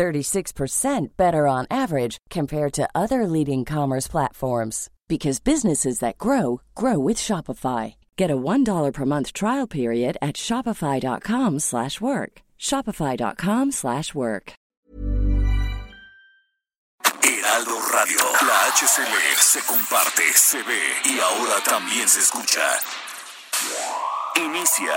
36% better on average compared to other leading commerce platforms because businesses that grow grow with Shopify. Get a $1 per month trial period at shopify.com/work. shopify.com/work. Heraldo Radio, la HCL se comparte, se ve y ahora también se escucha. Inicia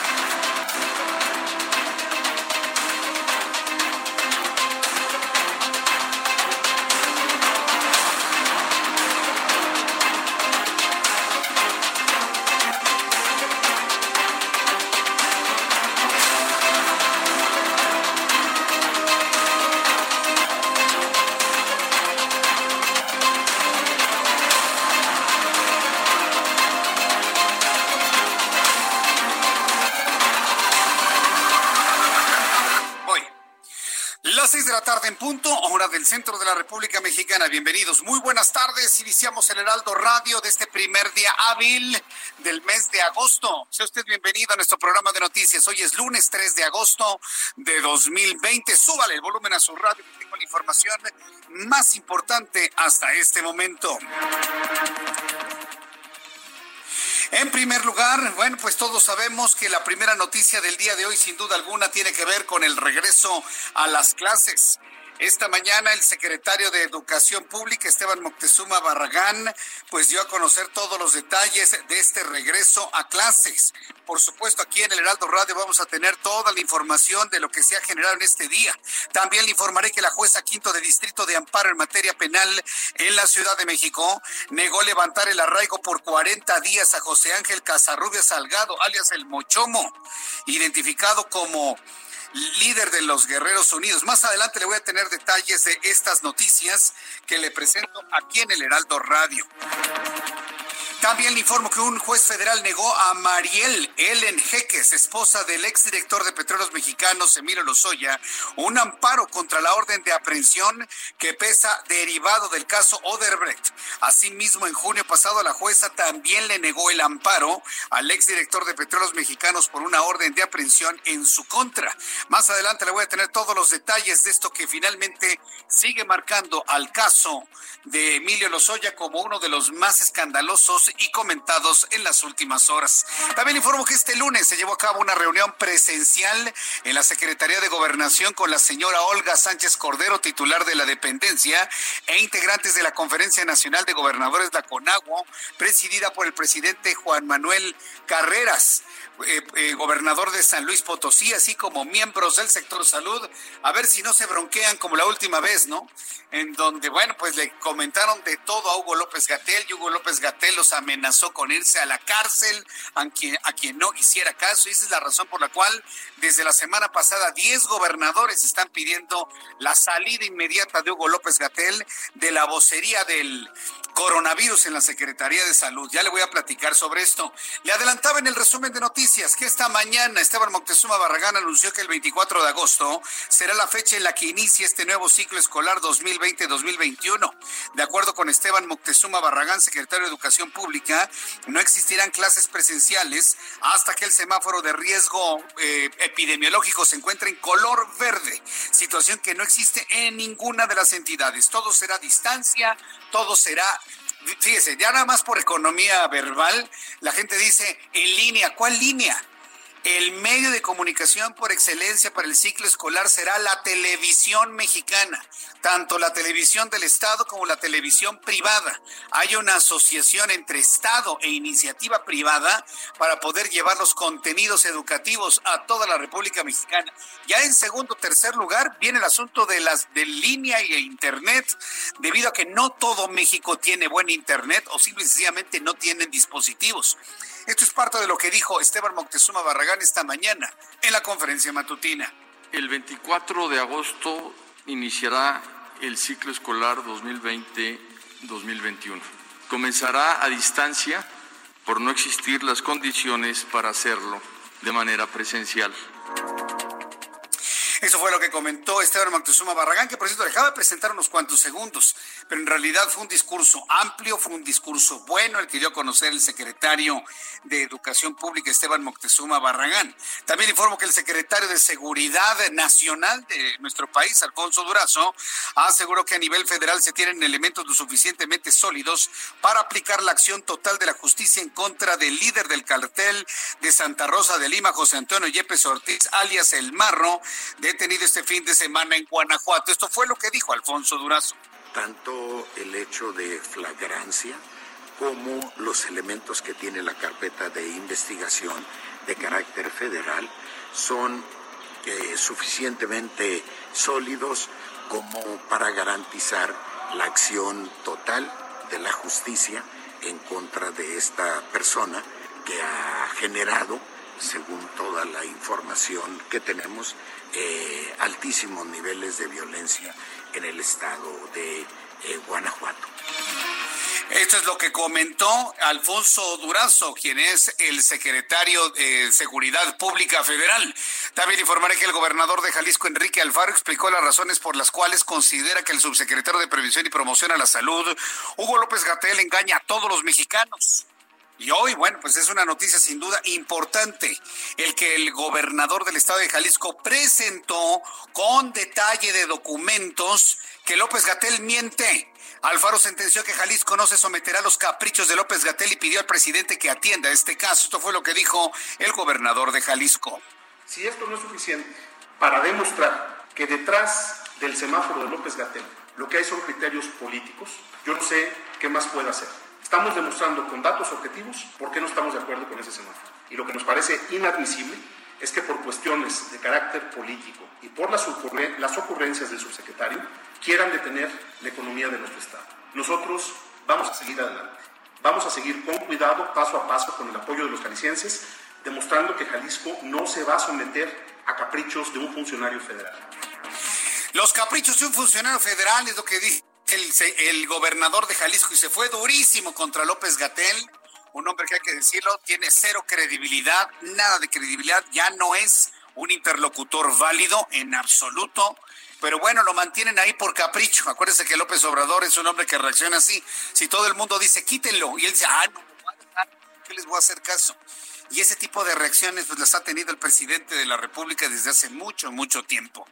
Del centro de la República Mexicana. Bienvenidos, muy buenas tardes. Iniciamos el Heraldo Radio de este primer día hábil del mes de agosto. Sea usted bienvenido a nuestro programa de noticias. Hoy es lunes 3 de agosto de 2020. Súbale el volumen a su radio tengo la información más importante hasta este momento. En primer lugar, bueno, pues todos sabemos que la primera noticia del día de hoy, sin duda alguna, tiene que ver con el regreso a las clases. Esta mañana el secretario de Educación Pública, Esteban Moctezuma Barragán, pues dio a conocer todos los detalles de este regreso a clases. Por supuesto, aquí en el Heraldo Radio vamos a tener toda la información de lo que se ha generado en este día. También le informaré que la jueza quinto de Distrito de Amparo en materia penal en la Ciudad de México negó levantar el arraigo por 40 días a José Ángel Casarrubia Salgado, alias el Mochomo, identificado como líder de los Guerreros Unidos. Más adelante le voy a tener detalles de estas noticias que le presento aquí en el Heraldo Radio. También le informo que un juez federal negó a Mariel Ellen Jeques, esposa del exdirector de Petróleos Mexicanos, Emilio Lozoya, un amparo contra la orden de aprehensión que pesa derivado del caso Oderbrecht. Asimismo, en junio pasado, la jueza también le negó el amparo al exdirector de Petróleos Mexicanos por una orden de aprehensión en su contra. Más adelante le voy a tener todos los detalles de esto que finalmente sigue marcando al caso de Emilio Lozoya como uno de los más escandalosos y comentados en las últimas horas. También informo que este lunes se llevó a cabo una reunión presencial en la Secretaría de Gobernación con la señora Olga Sánchez Cordero, titular de la dependencia, e integrantes de la Conferencia Nacional de Gobernadores la CONAGUA, presidida por el presidente Juan Manuel Carreras. Eh, eh, gobernador de San Luis Potosí, así como miembros del sector salud, a ver si no se bronquean como la última vez, ¿no? En donde, bueno, pues le comentaron de todo a Hugo López Gatel y Hugo López Gatel los amenazó con irse a la cárcel a quien, a quien no hiciera caso. Y esa es la razón por la cual desde la semana pasada 10 gobernadores están pidiendo la salida inmediata de Hugo López Gatel de la vocería del coronavirus en la Secretaría de Salud. Ya le voy a platicar sobre esto. Le adelantaba en el resumen de noticias que esta mañana Esteban Moctezuma Barragán anunció que el 24 de agosto será la fecha en la que inicie este nuevo ciclo escolar 2020-2021. De acuerdo con Esteban Moctezuma Barragán, secretario de Educación Pública, no existirán clases presenciales hasta que el semáforo de riesgo eh, epidemiológico se encuentre en color verde, situación que no existe en ninguna de las entidades. Todo será distancia, todo será fíjese, ya nada más por economía verbal, la gente dice en línea, ¿cuál línea? El medio de comunicación por excelencia para el ciclo escolar será la televisión mexicana, tanto la televisión del Estado como la televisión privada. Hay una asociación entre Estado e iniciativa privada para poder llevar los contenidos educativos a toda la República Mexicana. Ya en segundo tercer lugar viene el asunto de las de línea y internet, debido a que no todo México tiene buen internet o simplemente no tienen dispositivos. Esto es parte de lo que dijo Esteban Moctezuma Barragán esta mañana en la conferencia matutina. El 24 de agosto iniciará el ciclo escolar 2020-2021. Comenzará a distancia por no existir las condiciones para hacerlo de manera presencial. Eso fue lo que comentó Esteban Moctezuma Barragán, que por cierto dejaba de presentar unos cuantos segundos, pero en realidad fue un discurso amplio, fue un discurso bueno el que dio a conocer el secretario de Educación Pública, Esteban Moctezuma Barragán. También informo que el secretario de Seguridad Nacional de nuestro país, Alfonso Durazo, aseguró que a nivel federal se tienen elementos lo suficientemente sólidos para aplicar la acción total de la justicia en contra del líder del cartel de Santa Rosa de Lima, José Antonio Yepes Ortiz, alias El Marro, de detenido este fin de semana en Guanajuato. Esto fue lo que dijo Alfonso Durazo. Tanto el hecho de flagrancia como los elementos que tiene la carpeta de investigación de carácter federal son eh, suficientemente sólidos como para garantizar la acción total de la justicia en contra de esta persona que ha generado, según toda la información que tenemos, eh, altísimos niveles de violencia en el estado de eh, Guanajuato. Esto es lo que comentó Alfonso Durazo, quien es el secretario de Seguridad Pública Federal. También informaré que el gobernador de Jalisco, Enrique Alfaro, explicó las razones por las cuales considera que el subsecretario de Prevención y Promoción a la Salud, Hugo López Gatel, engaña a todos los mexicanos. Y hoy, bueno, pues es una noticia sin duda importante, el que el gobernador del estado de Jalisco presentó con detalle de documentos que López Gatel miente. Alfaro sentenció que Jalisco no se someterá a los caprichos de López Gatel y pidió al presidente que atienda este caso. Esto fue lo que dijo el gobernador de Jalisco. Si esto no es suficiente para demostrar que detrás del semáforo de López Gatel lo que hay son criterios políticos, yo no sé qué más puede hacer. Estamos demostrando con datos objetivos por qué no estamos de acuerdo con ese semáforo. Y lo que nos parece inadmisible es que por cuestiones de carácter político y por las, ocurrencias del subsecretario quieran detener la economía de nuestro Estado. Nosotros vamos a seguir adelante. Vamos a seguir con cuidado, paso a paso, con el apoyo de los jaliscienses, demostrando que Jalisco no se va a someter a caprichos de un funcionario federal. Los caprichos de un funcionario federal es lo que dice el, gobernador de Jalisco y se fue durísimo contra López Gatel, un hombre que hay que decirlo, tiene cero credibilidad, nada de credibilidad, ya no es un interlocutor válido en absoluto. Pero bueno, lo mantienen ahí por capricho. Acuérdense que López Obrador es un hombre que reacciona así. Si todo el mundo dice quítenlo y él dice, ah, no, ¿qué les voy a hacer caso? Y ese tipo de reacciones pues las ha tenido el presidente de la República desde hace mucho, mucho tiempo.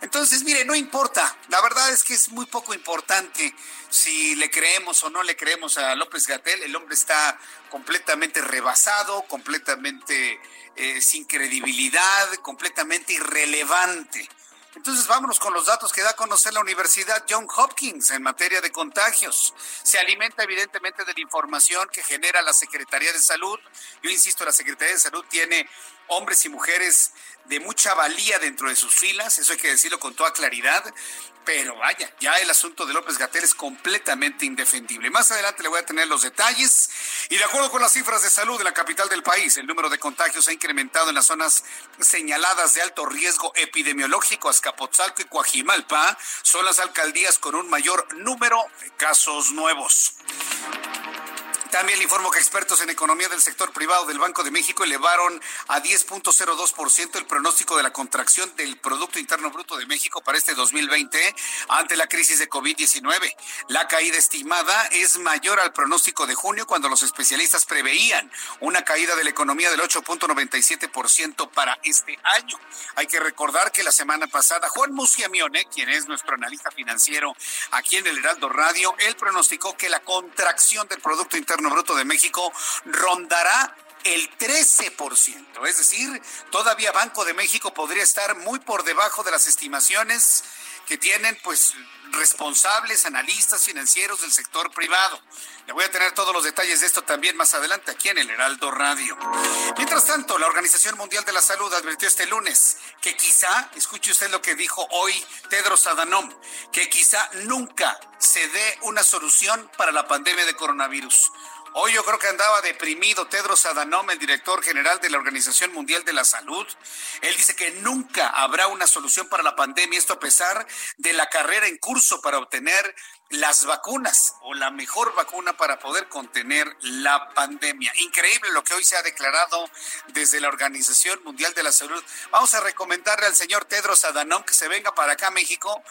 Entonces, mire, no importa. La verdad es que es muy poco importante si le creemos o no le creemos a López Gatel. El hombre está completamente rebasado, completamente eh, sin credibilidad, completamente irrelevante. Entonces vámonos con los datos que da a conocer la Universidad John Hopkins en materia de contagios. Se alimenta evidentemente de la información que genera la Secretaría de Salud. Yo insisto, la Secretaría de Salud tiene hombres y mujeres de mucha valía dentro de sus filas, eso hay que decirlo con toda claridad, pero vaya, ya el asunto de López Gatel es completamente indefendible. Más adelante le voy a tener los detalles y de acuerdo con las cifras de salud de la capital del país, el número de contagios ha incrementado en las zonas señaladas de alto riesgo epidemiológico, Azcapotzalco y Coajimalpa, son las alcaldías con un mayor número de casos nuevos. También le informo que expertos en economía del sector privado del Banco de México elevaron a 10.02% el pronóstico de la contracción del Producto Interno Bruto de México para este 2020 ante la crisis de COVID-19. La caída estimada es mayor al pronóstico de junio cuando los especialistas preveían una caída de la economía del 8.97% para este año. Hay que recordar que la semana pasada Juan Musiamione, quien es nuestro analista financiero aquí en el Heraldo Radio, él pronosticó que la contracción del Producto Interno Bruto de México rondará el 13%. Es decir, todavía Banco de México podría estar muy por debajo de las estimaciones que tienen pues responsables, analistas financieros del sector privado. Le voy a tener todos los detalles de esto también más adelante aquí en el Heraldo Radio. Mientras tanto, la Organización Mundial de la Salud advirtió este lunes que quizá, escuche usted lo que dijo hoy Tedros Adhanom, que quizá nunca se dé una solución para la pandemia de coronavirus Hoy yo creo que andaba deprimido Tedros Adhanom, el director general de la Organización Mundial de la Salud. Él dice que nunca habrá una solución para la pandemia, esto a pesar de la carrera en curso para obtener las vacunas o la mejor vacuna para poder contener la pandemia. Increíble lo que hoy se ha declarado desde la Organización Mundial de la Salud. Vamos a recomendarle al señor Tedros Adhanom que se venga para acá México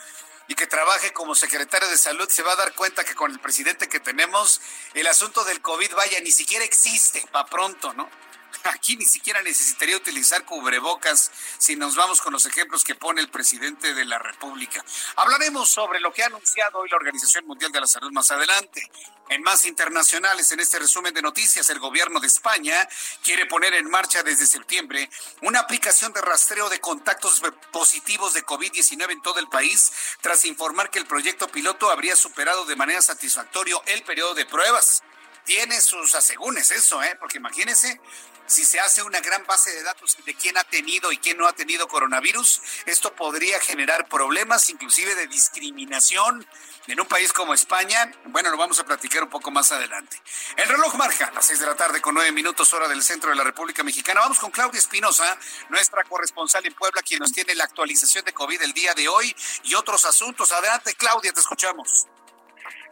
y que trabaje como secretario de salud, se va a dar cuenta que con el presidente que tenemos, el asunto del COVID, vaya, ni siquiera existe, para pronto, ¿no? Aquí ni siquiera necesitaría utilizar cubrebocas si nos vamos con los ejemplos que pone el presidente de la República. Hablaremos sobre lo que ha anunciado hoy la Organización Mundial de la Salud más adelante. En más internacionales, en este resumen de noticias, el gobierno de España quiere poner en marcha desde septiembre una aplicación de rastreo de contactos positivos de COVID-19 en todo el país, tras informar que el proyecto piloto habría superado de manera satisfactoria el periodo de pruebas. Tiene sus asegúnes eso, ¿eh? Porque imagínense, si se hace una gran base de datos de quién ha tenido y quién no ha tenido coronavirus, esto podría generar problemas, inclusive de discriminación en un país como España. Bueno, lo vamos a platicar un poco más adelante. El reloj marca las seis de la tarde con nueve minutos hora del centro de la República Mexicana. Vamos con Claudia Espinosa, nuestra corresponsal en Puebla, quien nos tiene la actualización de COVID el día de hoy y otros asuntos. Adelante, Claudia, te escuchamos.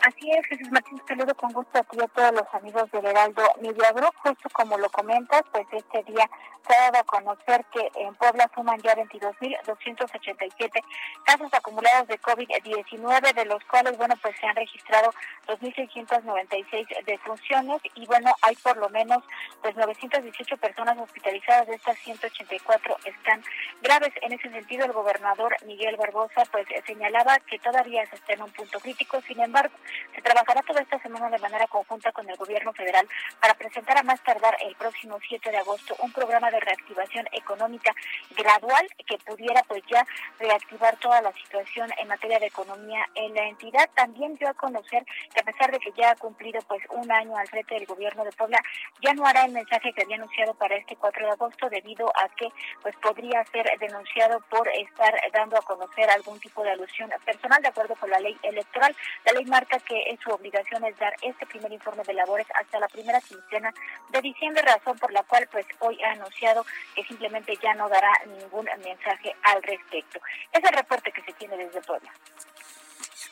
Así es, Jesús Martín, saludo con gusto a ti a todos los amigos del Heraldo Media justo como lo comentas, pues este día se ha dado a conocer que en Puebla suman ya 22.287 casos acumulados de COVID-19, de los cuales, bueno, pues se han registrado 2.696 defunciones y, bueno, hay por lo menos pues 918 personas hospitalizadas, de estas 184 están graves. En ese sentido, el gobernador Miguel Barbosa, pues señalaba que todavía se está en un punto crítico, sin embargo, se trabajará toda esta semana de manera conjunta con el gobierno federal para presentar a más tardar el próximo 7 de agosto un programa de reactivación económica gradual que pudiera pues ya reactivar toda la situación en materia de economía en la entidad. También dio a conocer que a pesar de que ya ha cumplido pues un año al frente del gobierno de Puebla, ya no hará el mensaje que había anunciado para este 4 de agosto debido a que pues podría ser denunciado por estar dando a conocer algún tipo de alusión personal de acuerdo con la ley electoral. La ley marca que es su obligación es dar este primer informe de labores hasta la primera quincena de diciembre, razón por la cual pues hoy ha anunciado que simplemente ya no dará ningún mensaje al respecto. Es el reporte que se tiene desde Puebla.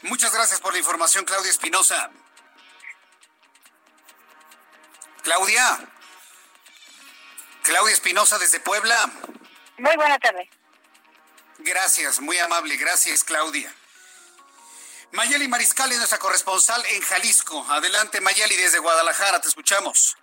Muchas gracias por la información, Claudia Espinosa. Claudia. Claudia Espinosa desde Puebla. Muy buena tarde. Gracias, muy amable. Gracias, Claudia. Mayeli Mariscal es nuestra corresponsal en Jalisco. Adelante, Mayeli, desde Guadalajara, te escuchamos.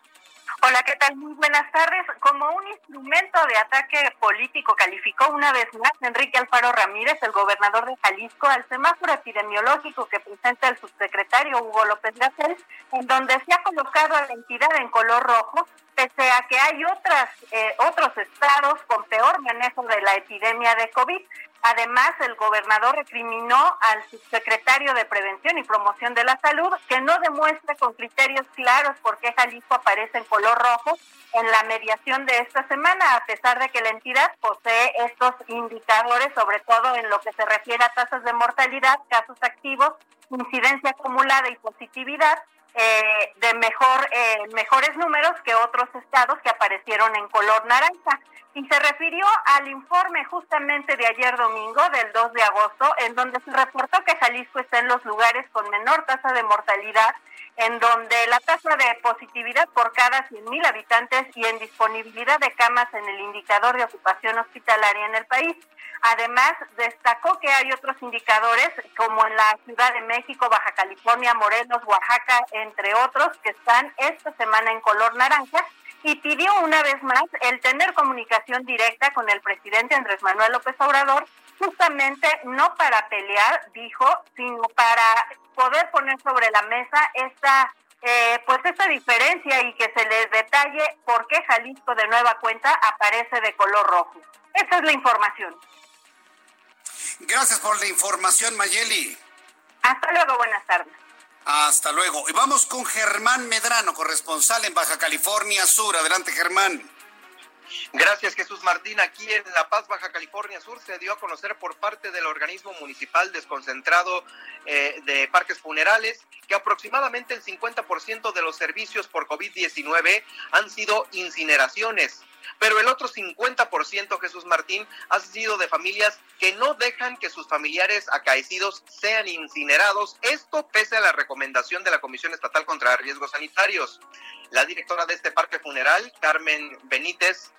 Hola, ¿qué tal? Muy buenas tardes. Como un instrumento de ataque político calificó una vez más Enrique Alfaro Ramírez, el gobernador de Jalisco, al semáforo epidemiológico que presenta el subsecretario Hugo López Gatell, en donde se ha colocado a la entidad en color rojo, pese a que hay otras, eh, otros estados con peor manejo de la epidemia de COVID. Además, el gobernador recriminó al subsecretario de Prevención y Promoción de la Salud que no demuestre con criterios claros por qué Jalisco aparece en color rojo en la mediación de esta semana, a pesar de que la entidad posee estos indicadores, sobre todo en lo que se refiere a tasas de mortalidad, casos activos, incidencia acumulada y positividad, eh, de mejor, eh, mejores números que otros estados que aparecieron en color naranja. Y se refirió al informe justamente de ayer domingo, del 2 de agosto, en donde se reportó que Jalisco está en los lugares con menor tasa de mortalidad, en donde la tasa de positividad por cada 100.000 habitantes y en disponibilidad de camas en el indicador de ocupación hospitalaria en el país Además, destacó que hay otros indicadores, como en la Ciudad de México, Baja California, Morelos, Oaxaca, entre otros, que están esta semana en color naranja, y pidió una vez más el tener comunicación directa con el presidente Andrés Manuel López Obrador, justamente no para pelear, dijo, sino para poder poner sobre la mesa esta eh, pues esta diferencia y que se les detalle por qué Jalisco de nueva cuenta aparece de color rojo. Esa es la información. Gracias por la información, Mayeli. Hasta luego, buenas tardes. Hasta luego. Y vamos con Germán Medrano, corresponsal en Baja California Sur. Adelante, Germán. Gracias, Jesús Martín. Aquí en La Paz, Baja California Sur, se dio a conocer por parte del organismo municipal desconcentrado eh, de parques funerales que aproximadamente el 50% de los servicios por COVID-19 han sido incineraciones. Pero el otro 50%, Jesús Martín, ha sido de familias que no dejan que sus familiares acaecidos sean incinerados. Esto pese a la recomendación de la Comisión Estatal contra Riesgos Sanitarios. La directora de este parque funeral, Carmen Benítez,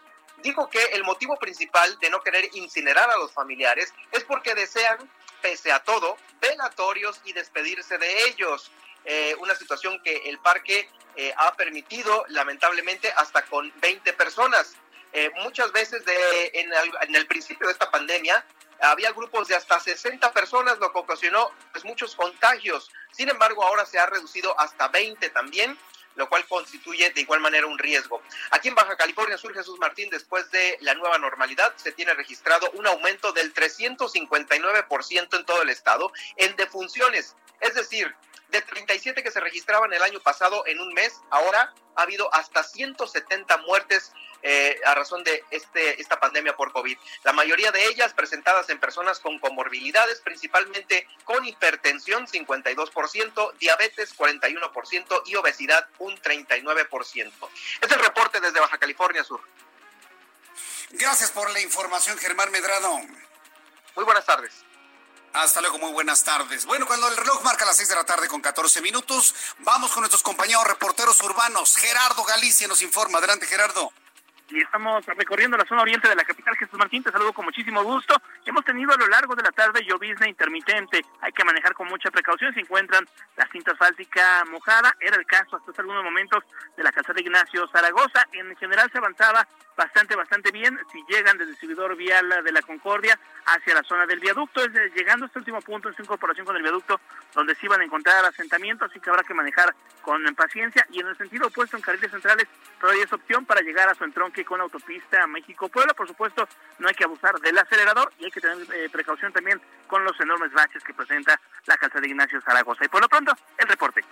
dijo que el motivo principal de no querer incinerar a los familiares es porque desean, pese a todo, velatorios y despedirse de ellos. Eh, una situación que el parque eh, ha permitido, lamentablemente, hasta con 20 personas. Eh, muchas veces de, en, el, principio de esta pandemia había grupos de hasta 60 personas, lo que ocasionó pues, muchos contagios. Sin embargo, ahora se ha reducido hasta 20 también lo cual constituye de igual manera un riesgo. Aquí en Baja California Sur, Jesús Martín, después de la nueva normalidad, se tiene registrado un aumento del 359% en todo el estado en defunciones. Es decir, de 37 que se registraban el año pasado en un mes, ahora ha habido hasta 170 muertes eh, a razón de este, esta pandemia por COVID. La mayoría de ellas presentadas en personas con comorbilidades, principalmente con hipertensión, 52%, diabetes, 41% y obesidad, un 39%. Este es el reporte desde Baja California Sur. Gracias por la información, Germán Medrado. Muy buenas tardes. Hasta luego, muy buenas tardes. Bueno, cuando el reloj marca las 6 de la tarde con 14 minutos, vamos con nuestros compañeros reporteros urbanos. Gerardo Galicia nos informa. Adelante, Gerardo y estamos recorriendo la zona oriente de la capital Jesús Martín. Te saludo con muchísimo gusto. Hemos tenido a lo largo de la tarde llovizna intermitente. Hay que manejar con mucha precaución. Se encuentran la cinta asfáltica mojada. Era el caso hasta hace algunos momentos de la calzada Ignacio Zaragoza. En general se avanzaba bastante, bastante bien. Si llegan desde el distribuidor vial de la Concordia hacia la zona del viaducto, es llegando a este último punto en su incorporación con el viaducto, donde se iban a encontrar asentamientos, así que habrá que manejar con paciencia. Y en el sentido opuesto, en carriles centrales, todavía es opción para llegar a su entronque con autopista México-Puebla. Por supuesto, no hay que abusar del acelerador y hay que tener eh, precaución también con los enormes baches que presenta la casa de Ignacio Zaragoza. Y por lo pronto, el reporte.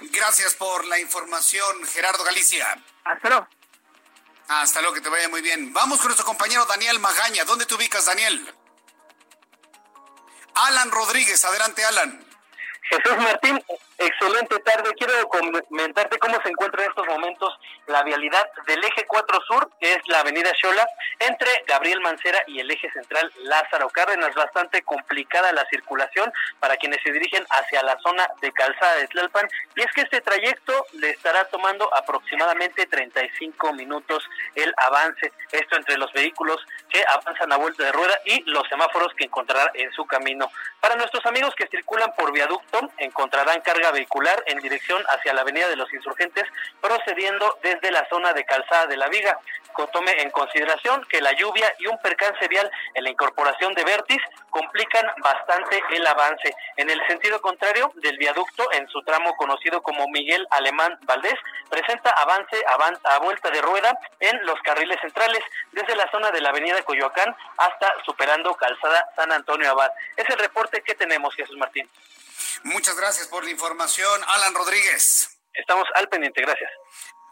Gracias por la información, Gerardo Galicia. Hasta luego. Hasta luego, que te vaya muy bien. Vamos con nuestro compañero Daniel Magaña. ¿Dónde te ubicas, Daniel? Alan Rodríguez, adelante, Alan. Jesús Martín, excelente tarde. Quiero comentarte cómo se encuentra en estos momentos la vialidad del eje 4 Sur, que es la avenida Xola, entre Gabriel Mancera y el eje central Lázaro Cárdenas. Bastante complicada la circulación para quienes se dirigen hacia la zona de Calzada de Tlalpan. Y es que este trayecto le estará tomando aproximadamente 35 minutos el avance. Esto entre los vehículos que avanzan a vuelta de rueda y los semáforos que encontrará en su camino. Para nuestros amigos que circulan por viaducto, encontrarán carga vehicular en dirección hacia la Avenida de los Insurgentes, procediendo desde la zona de Calzada de la Viga. Tome en consideración que la lluvia y un percance vial en la incorporación de Vértiz complican bastante el avance. En el sentido contrario del viaducto, en su tramo conocido como Miguel Alemán Valdés, presenta avance a vuelta de rueda en los carriles centrales, desde la zona de la avenida Coyoacán hasta superando Calzada San Antonio Abad. Es el reporte que tenemos, Jesús Martín. Muchas gracias por la información, Alan Rodríguez. Estamos al pendiente, gracias.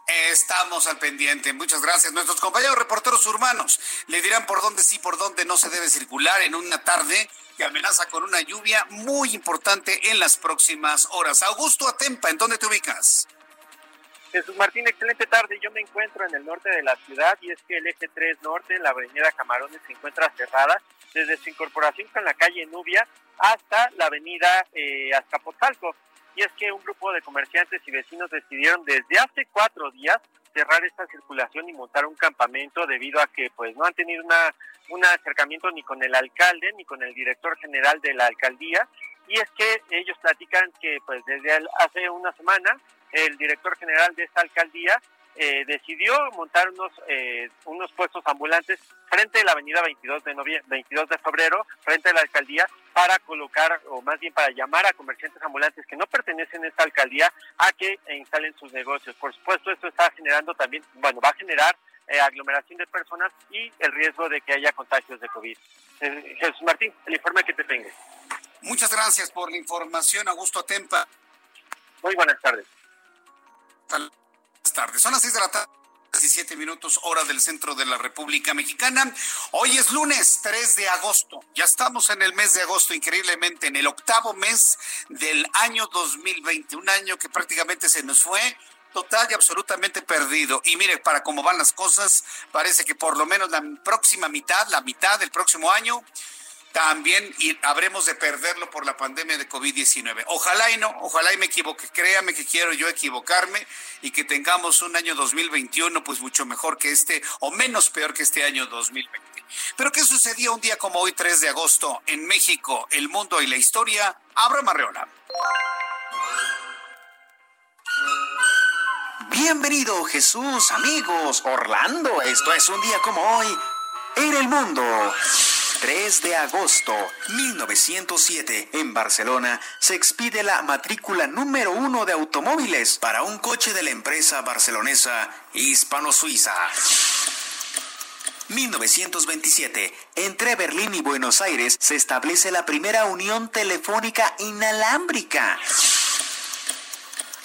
Estamos al pendiente. Muchas gracias. Nuestros compañeros reporteros urbanos le dirán por dónde sí, por dónde no se debe circular en una tarde que amenaza con una lluvia muy importante en las próximas horas. Augusto Atempa, ¿en dónde te ubicas? Jesús Martín, excelente tarde. Yo me encuentro en el norte de la ciudad y es que el eje 3 norte, la avenida Camarones, se encuentra cerrada desde su incorporación con la calle Nubia hasta la avenida eh, Azcapotzalco. Y es que un grupo de comerciantes y vecinos decidieron desde hace cuatro días cerrar esta circulación y montar un campamento debido a que pues no han tenido una un acercamiento ni con el alcalde ni con el director general de la alcaldía y es que ellos platican que pues desde hace una semana el director general de esta alcaldía eh, decidió montar unos eh, unos puestos ambulantes frente a la avenida 22 de noviembre, 22 de febrero, frente a la alcaldía, para colocar, o más bien para llamar a comerciantes ambulantes que no pertenecen a esta alcaldía a que instalen sus negocios. Por supuesto, esto está generando también, bueno, va a generar eh, aglomeración de personas y el riesgo de que haya contagios de COVID. Jesús Martín, el informe que te tengo. Muchas gracias por la información, Augusto Tempa. Muy buenas tardes tardes. Son las seis de la tarde 17 minutos hora del centro de la República Mexicana. Hoy es lunes 3 de agosto. Ya estamos en el mes de agosto, increíblemente, en el octavo mes del año 2020. Un año que prácticamente se nos fue total y absolutamente perdido. Y mire, para cómo van las cosas, parece que por lo menos la próxima mitad, la mitad del próximo año, también habremos de perderlo por la pandemia de COVID-19. Ojalá y no, ojalá y me equivoque. Créame que quiero yo equivocarme y que tengamos un año 2021 pues mucho mejor que este o menos peor que este año 2020. Pero ¿qué sucedió un día como hoy, 3 de agosto, en México, el mundo y la historia? Abra Marreola. Bienvenido Jesús, amigos, Orlando. Esto es un día como hoy en el mundo. 3 de agosto 1907, en Barcelona, se expide la matrícula número uno de automóviles para un coche de la empresa barcelonesa Hispano-Suiza. 1927, entre Berlín y Buenos Aires se establece la primera unión telefónica inalámbrica.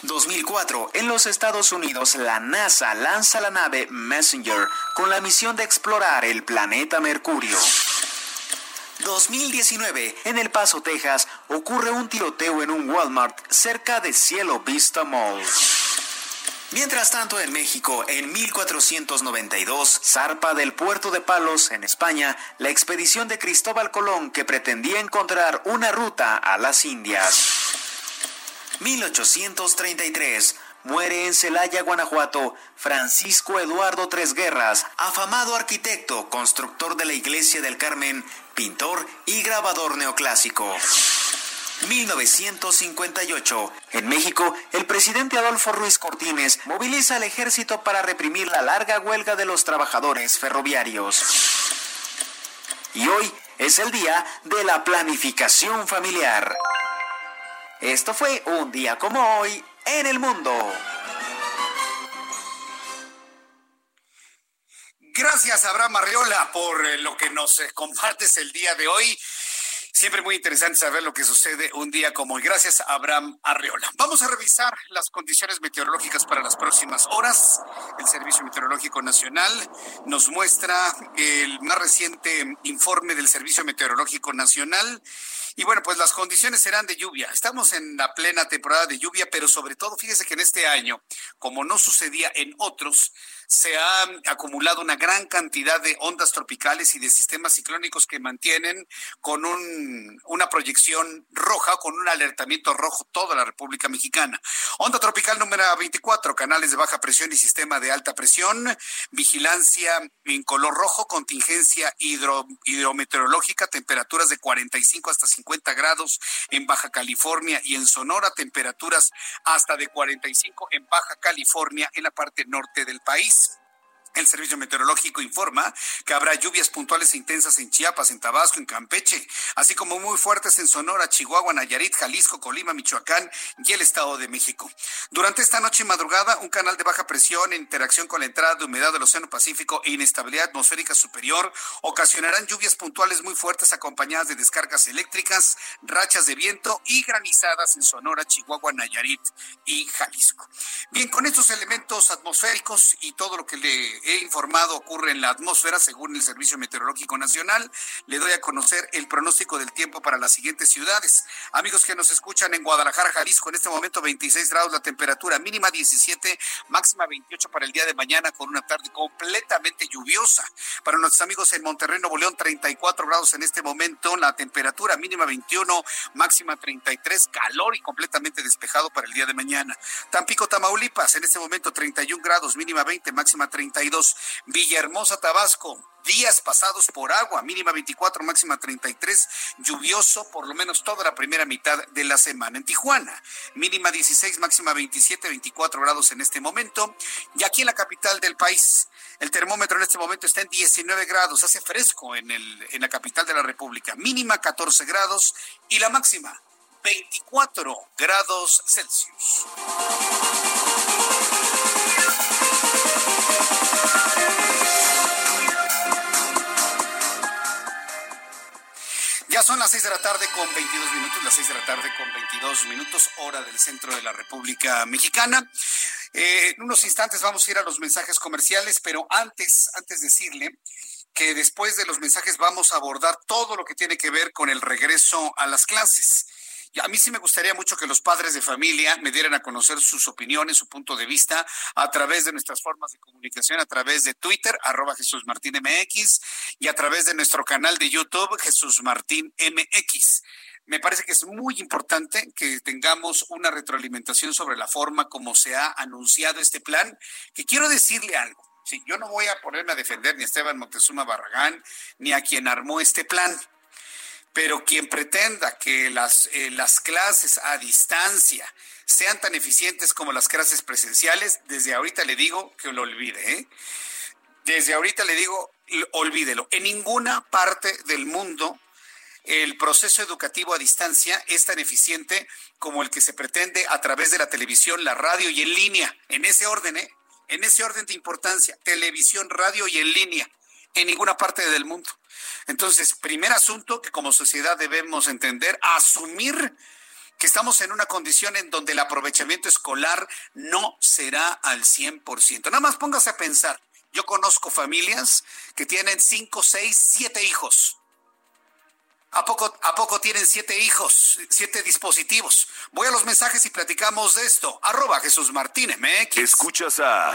2004, en los Estados Unidos, la NASA lanza la nave Messenger con la misión de explorar el planeta Mercurio. 2019, en El Paso, Texas, ocurre un tiroteo en un Walmart cerca de Cielo Vista Mall. Mientras tanto, en México, en 1492, zarpa del puerto de Palos, en España, la expedición de Cristóbal Colón que pretendía encontrar una ruta a las Indias. 1833, muere en Celaya, Guanajuato, Francisco Eduardo Tres Guerras, afamado arquitecto, constructor de la Iglesia del Carmen, pintor y grabador neoclásico. 1958. En México, el presidente Adolfo Ruiz Cortines moviliza al ejército para reprimir la larga huelga de los trabajadores ferroviarios. Y hoy es el día de la planificación familiar. Esto fue un día como hoy en el mundo. Gracias, Abraham Arriola, por eh, lo que nos eh, compartes el día de hoy. Siempre muy interesante saber lo que sucede un día como hoy. Gracias, Abraham Arreola. Vamos a revisar las condiciones meteorológicas para las próximas horas. El Servicio Meteorológico Nacional nos muestra el más reciente informe del Servicio Meteorológico Nacional y bueno, pues las condiciones serán de lluvia. Estamos en la plena temporada de lluvia, pero sobre todo, fíjese que en este año, como no sucedía en otros, se ha acumulado una gran cantidad de ondas tropicales y de sistemas ciclónicos que mantienen con un, una proyección roja, con un alertamiento rojo toda la República Mexicana. Onda tropical número 24, canales de baja presión y sistema de alta presión, vigilancia en color rojo, contingencia hidro, hidrometeorológica, temperaturas de 45 hasta 50 grados en Baja California y en Sonora, temperaturas hasta de 45 en Baja California en la parte norte del país. El Servicio Meteorológico informa que habrá lluvias puntuales e intensas en Chiapas, en Tabasco, en Campeche, así como muy fuertes en Sonora, Chihuahua, Nayarit, Jalisco, Colima, Michoacán y el Estado de México. Durante esta noche y madrugada, un canal de baja presión en interacción con la entrada de humedad del Océano Pacífico e inestabilidad atmosférica superior ocasionarán lluvias puntuales muy fuertes acompañadas de descargas eléctricas, rachas de viento y granizadas en Sonora, Chihuahua, Nayarit y Jalisco. Bien, con estos elementos atmosféricos y todo lo que le he informado ocurre en la atmósfera según el Servicio Meteorológico Nacional. Le doy a conocer el pronóstico del tiempo para las siguientes ciudades. Amigos que nos escuchan en Guadalajara, Jalisco, en este momento 26 grados la temperatura, mínima 17, máxima 28 para el día de mañana con una tarde completamente lluviosa. Para nuestros amigos en Monterrey, Nuevo León, 34 grados en este momento, la temperatura mínima 21, máxima 33, calor y completamente despejado para el día de mañana. Tampico, Tamaulipas, en este momento 31 grados, mínima 20, máxima 32 Villahermosa, Tabasco, días pasados por agua, mínima 24, máxima 33, lluvioso por lo menos toda la primera mitad de la semana. En Tijuana, mínima 16, máxima 27, 24 grados en este momento. Y aquí en la capital del país, el termómetro en este momento está en 19 grados, hace fresco en, el, en la capital de la República, mínima 14 grados y la máxima 24 grados Celsius. Son las seis de la tarde con 22 minutos, las seis de la tarde con 22 minutos, hora del centro de la República Mexicana. Eh, en unos instantes vamos a ir a los mensajes comerciales, pero antes, antes decirle que después de los mensajes vamos a abordar todo lo que tiene que ver con el regreso a las clases. A mí sí me gustaría mucho que los padres de familia me dieran a conocer sus opiniones, su punto de vista a través de nuestras formas de comunicación, a través de Twitter, arroba Jesús Martín MX, y a través de nuestro canal de YouTube, Jesús Martín MX. Me parece que es muy importante que tengamos una retroalimentación sobre la forma como se ha anunciado este plan, que quiero decirle algo. Yo no voy a ponerme a defender ni a Esteban Moctezuma Barragán ni a quien armó este plan pero quien pretenda que las, eh, las clases a distancia sean tan eficientes como las clases presenciales, desde ahorita le digo que lo olvide. ¿eh? Desde ahorita le digo, olvídelo. En ninguna parte del mundo el proceso educativo a distancia es tan eficiente como el que se pretende a través de la televisión, la radio y en línea. En ese orden, ¿eh? En ese orden de importancia, televisión, radio y en línea. En ninguna parte del mundo. Entonces, primer asunto que como sociedad debemos entender, asumir que estamos en una condición en donde el aprovechamiento escolar no será al 100%. Nada más póngase a pensar. Yo conozco familias que tienen cinco, seis, siete hijos. ¿A poco, ¿A poco tienen siete hijos, siete dispositivos? Voy a los mensajes y platicamos de esto. Arroba Jesús Martínez. Escuchas a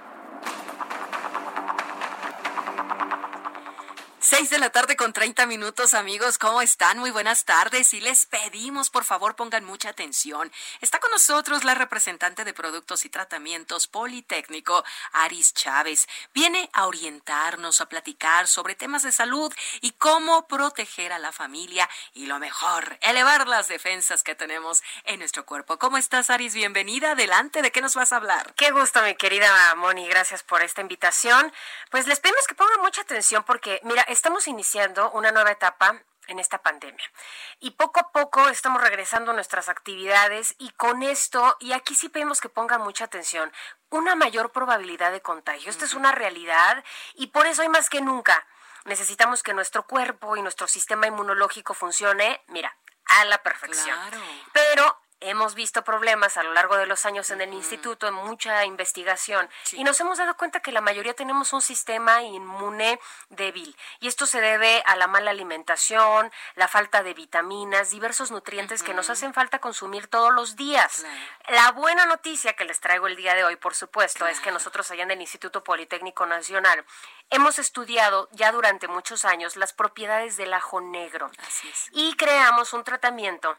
Seis de la tarde con 30 minutos, amigos. ¿Cómo están? Muy buenas tardes. Y les pedimos, por favor, pongan mucha atención. Está con nosotros la representante de Productos y Tratamientos Politécnico, Aris Chávez. Viene a orientarnos, a platicar sobre temas de salud y cómo proteger a la familia y lo mejor, elevar las defensas que tenemos en nuestro cuerpo. ¿Cómo estás, Aris? Bienvenida. Adelante. ¿De qué nos vas a hablar? Qué gusto, mi querida Moni. Gracias por esta invitación. Pues les pedimos que pongan mucha atención porque, mira, estamos iniciando una nueva etapa en esta pandemia. Y poco a poco estamos regresando a nuestras actividades y con esto, y aquí sí pedimos que pongan mucha atención, una mayor probabilidad de contagio. Esta es una realidad y por eso hay más que nunca. Necesitamos que nuestro cuerpo y nuestro sistema inmunológico funcione, mira, a la perfección. Pero hemos visto problemas a lo largo de los años en el instituto, en mucha investigación, y nos hemos dado cuenta que la mayoría tenemos un sistema inmune débil. Y esto se debe a la mala alimentación, la falta de vitaminas, diversos nutrientes que nos hacen falta consumir todos los días. La buena noticia que les traigo el día de hoy, por supuesto, es que nosotros allá en el Instituto Politécnico Nacional hemos estudiado ya durante muchos años las propiedades del ajo negro. Y creamos un tratamiento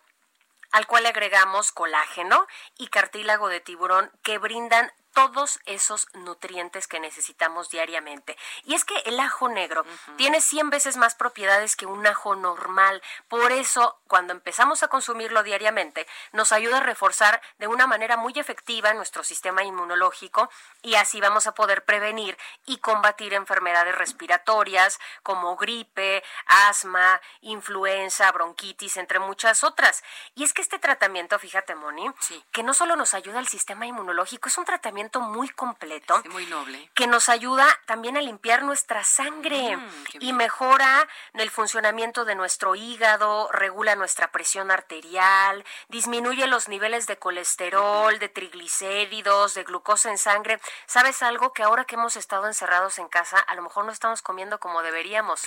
al cual agregamos colágeno y cartílago de tiburón que brindan todos esos nutrientes que necesitamos diariamente. Y es que el ajo negro tiene 100 veces más propiedades que un ajo normal. Por eso, cuando empezamos a consumirlo diariamente, nos ayuda a reforzar de una manera muy efectiva nuestro sistema inmunológico y así vamos a poder prevenir y combatir enfermedades respiratorias como gripe, asma, influenza, bronquitis, entre muchas otras. Y es que este tratamiento, fíjate, Moni, que no solo nos ayuda al sistema inmunológico, es un tratamiento muy completo. muy noble. Que nos ayuda también a limpiar nuestra sangre mm, y mejora el funcionamiento de nuestro hígado, regula nuestra presión arterial, disminuye los niveles de colesterol, de triglicéridos, de glucosa en sangre. ¿Sabes algo? Que ahora que hemos estado encerrados en casa, a lo mejor no estamos comiendo como deberíamos.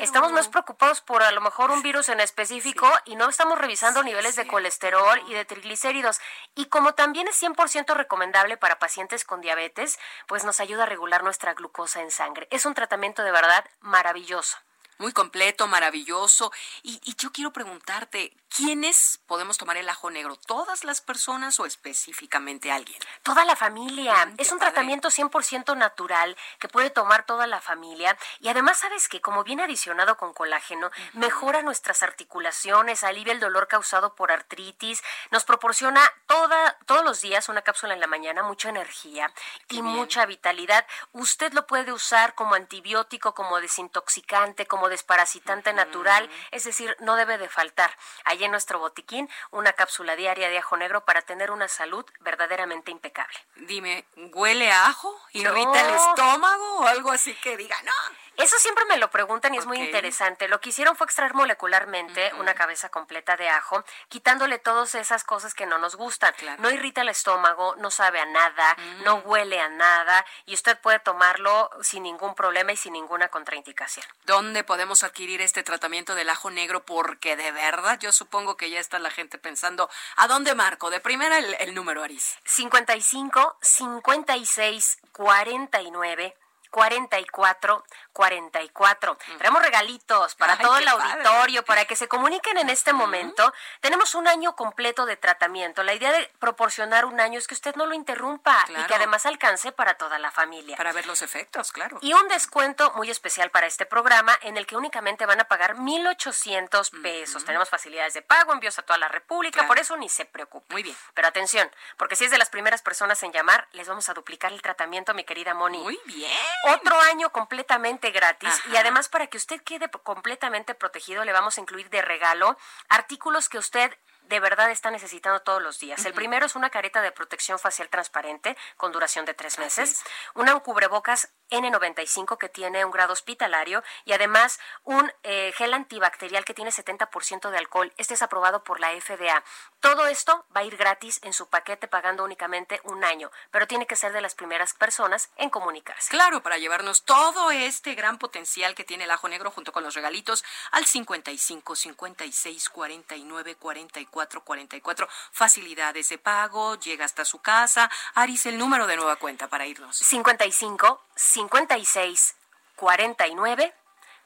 Estamos más preocupados por a lo mejor un virus en específico y no estamos revisando niveles de colesterol y de triglicéridos. Y como también es 100% recomendable para pacientes con diabetes, pues nos ayuda a regular nuestra glucosa en sangre. Es un tratamiento de verdad maravilloso. Muy completo, maravilloso. Y, y yo quiero preguntarte, ¿quiénes podemos tomar el ajo negro? ¿Todas las personas o específicamente alguien? Toda la familia. es un tratamiento 100% natural que puede tomar toda la familia. Y además, ¿sabes que Como viene adicionado con colágeno, mejora nuestras articulaciones, alivia el dolor causado por artritis, nos proporciona toda, todos los días una cápsula en la mañana, mucha energía y mucha vitalidad. Usted lo puede usar como antibiótico, como desintoxicante, como desparasitante natural, es decir, no debe de faltar. Allí en nuestro botiquín una cápsula diaria de ajo negro para tener una salud verdaderamente impecable. Dime, ¿huele a ajo? ¿Irrita el estómago o algo así que diga, no? Eso siempre me lo preguntan y es muy interesante. Lo que hicieron fue extraer molecularmente una cabeza completa de ajo, quitándole todas esas cosas que no nos gustan. No irrita el estómago, no sabe a nada, no mm. huele a nada y usted puede tomarlo sin ningún problema y sin ninguna contraindicación. ¿Dónde podemos adquirir este tratamiento del ajo negro? Porque de verdad yo supongo que ya está la gente pensando, ¿a dónde marco? De primera el, el número, Aris. 55 56 49 44 44. Traemos regalitos para todo el auditorio, para que se comuniquen en este momento. Tenemos un año completo de tratamiento. La idea de proporcionar un año es que usted no lo interrumpa y que además alcance para toda la familia. Para ver los efectos, claro. Y un descuento muy especial para este programa en el que únicamente van a pagar 1.800 pesos. Tenemos facilidades de pago, envíos a toda la República, por eso ni se preocupe. Muy bien. Pero atención, porque si es de las primeras personas en llamar, les vamos a duplicar el tratamiento, mi querida Moni. Muy bien. Otro año completamente gratis y además para que usted quede completamente protegido le vamos a incluir de regalo artículos que usted de verdad está necesitando todos los días. El primero es una careta de protección facial transparente con duración de tres meses, una cubrebocas N95 que tiene un grado hospitalario y además un eh, gel antibacterial que tiene 70% de alcohol. Este es aprobado por la FDA. Todo esto va a ir gratis en su paquete pagando únicamente un año, pero tiene que ser de las primeras personas en comunicarse. Claro, para llevarnos todo este gran potencial que tiene el ajo negro junto con los regalitos al 55 56 49 44 44. Facilidades de pago, llega hasta su casa. Aris, el número de nueva cuenta para irnos. 55 56 49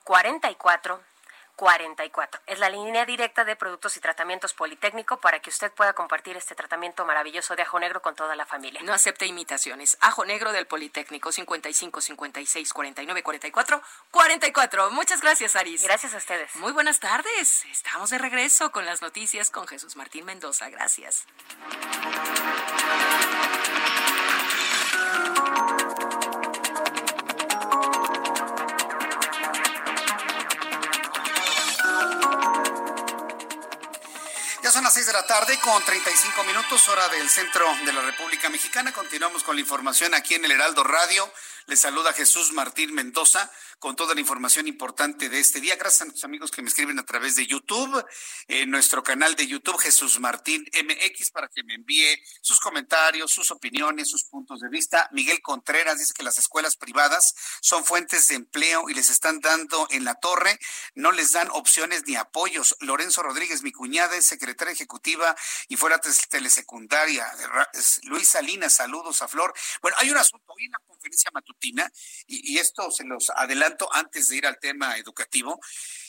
44 44. Es la línea directa de productos y tratamientos Politécnico para que usted pueda compartir este tratamiento maravilloso de ajo negro con toda la familia. No acepte imitaciones. Ajo negro del Politécnico 55 56 49 44 44. Muchas gracias, Aris. Gracias a ustedes. Muy buenas tardes. Estamos de regreso con las noticias con Jesús Martín Mendoza. Gracias. Las 6 de la tarde con 35 minutos, hora del centro de la República Mexicana. Continuamos con la información aquí en el Heraldo Radio. Les saluda Jesús Martín Mendoza con toda la información importante de este día. Gracias a nuestros amigos que me escriben a través de YouTube, en nuestro canal de YouTube Jesús Martín MX, para que me envíe sus comentarios, sus opiniones, sus puntos de vista. Miguel Contreras dice que las escuelas privadas son fuentes de empleo y les están dando en la torre, no les dan opciones ni apoyos. Lorenzo Rodríguez, mi cuñada, es secretaria ejecutiva y fuera telesecundaria. Luis Salinas, saludos a Flor. Bueno, hay un asunto hoy en la conferencia matutina, y, esto se los adelanto antes de ir al tema educativo,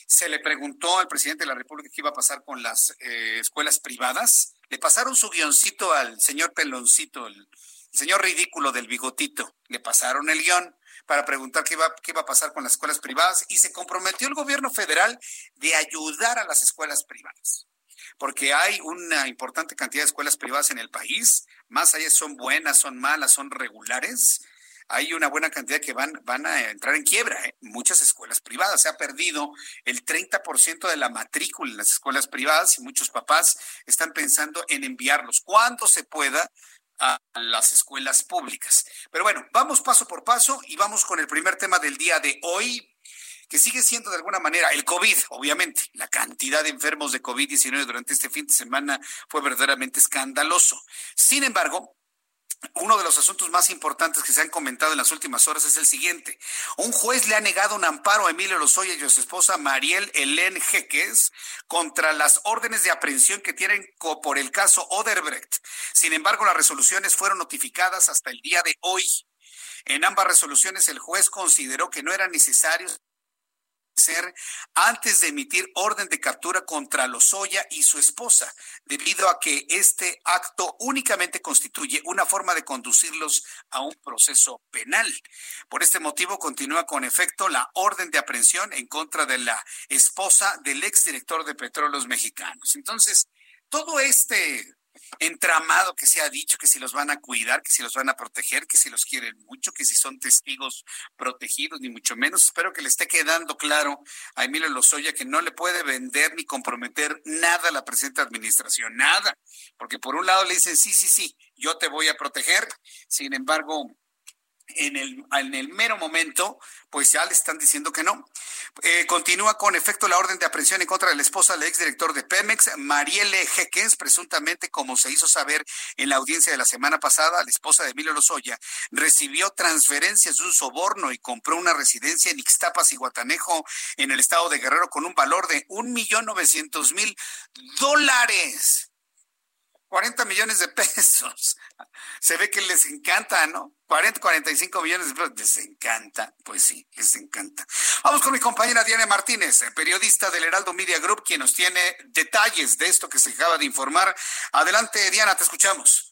se le preguntó al presidente de la República qué iba a pasar con las eh, escuelas privadas. Le pasaron su guioncito al señor Peloncito, el, señor ridículo del bigotito. Le pasaron el guion para preguntar qué iba, qué iba a pasar con las escuelas privadas y se comprometió el gobierno federal de ayudar a las escuelas privadas porque hay una importante cantidad de escuelas privadas en el país, más allá son buenas, son malas, son regulares, hay una buena cantidad que van, van a entrar en quiebra. ¿eh? Muchas escuelas privadas. Se ha perdido el 30% de la matrícula en las escuelas privadas y muchos papás están pensando en enviarlos cuando se pueda a las escuelas públicas. Pero bueno, vamos paso por paso y vamos con el primer tema del día de hoy, que sigue siendo de alguna manera el COVID, obviamente. La cantidad de enfermos de COVID-19 durante este fin de semana fue verdaderamente escandaloso. Sin embargo, uno de los asuntos más importantes que se han comentado en las últimas horas es el siguiente. Un juez le ha negado un amparo a Emilio Lozoya y a su esposa Mariel Helen Jeques contra las órdenes de aprehensión que tienen por el caso Oderbrecht. Sin embargo, las resoluciones fueron notificadas hasta el día de hoy. En ambas resoluciones, el juez consideró que no eran necesarios amanecer antes de emitir orden de captura contra Lozoya y su esposa, debido a que este acto únicamente constituye una forma de conducirlos a un proceso penal. Por este motivo continúa con efecto la orden de aprehensión en contra de la esposa del exdirector de Petróleos Mexicanos. Entonces, todo este entramado que se ha dicho, que si los van a cuidar, que si los van a proteger, que si los quieren mucho, que si son testigos protegidos, ni mucho menos. Espero que le esté quedando claro a Emilio Lozoya que no le puede vender ni comprometer nada a la presente administración, nada. Porque por un lado le dicen, sí, sí, sí, yo te voy a proteger. Sin embargo, en el, en el mero momento, pues ya le están diciendo que no. Eh, continúa con efecto la orden de aprehensión en contra de la esposa del exdirector de Pemex, Marielle Jeques, presuntamente, como se hizo saber en la audiencia de la semana pasada, la esposa de Emilio Lozoya, recibió transferencias de un soborno y compró una residencia en Ixtapas y Guatanejo, en el estado de Guerrero, con un valor de un millón novecientos mil dólares. 40 millones de pesos. Se ve que les encanta, ¿no? 40, 45 millones de pesos. Les encanta. Pues sí, les encanta. Vamos con mi compañera Diana Martínez, periodista del Heraldo Media Group, quien nos tiene detalles de esto que se acaba de informar. Adelante, Diana, te escuchamos.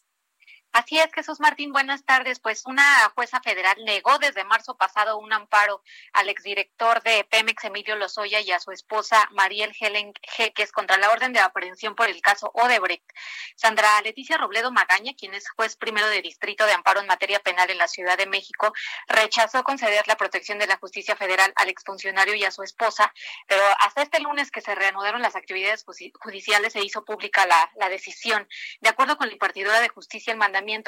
Así es, Jesús Martín, buenas tardes. Pues una jueza federal negó desde marzo pasado un amparo al exdirector de Pemex, Emilio Lozoya, y a su esposa, Mariel Helen Jeques, contra la orden de aprehensión por el caso Odebrecht. Sandra Leticia Robledo Magaña, quien es juez primero de distrito de amparo en materia penal en la Ciudad de México, rechazó conceder la protección de la justicia federal al exfuncionario y a su esposa, pero hasta este lunes que se reanudaron las actividades judiciales se hizo pública la, la decisión. De acuerdo con la impartidora de justicia, el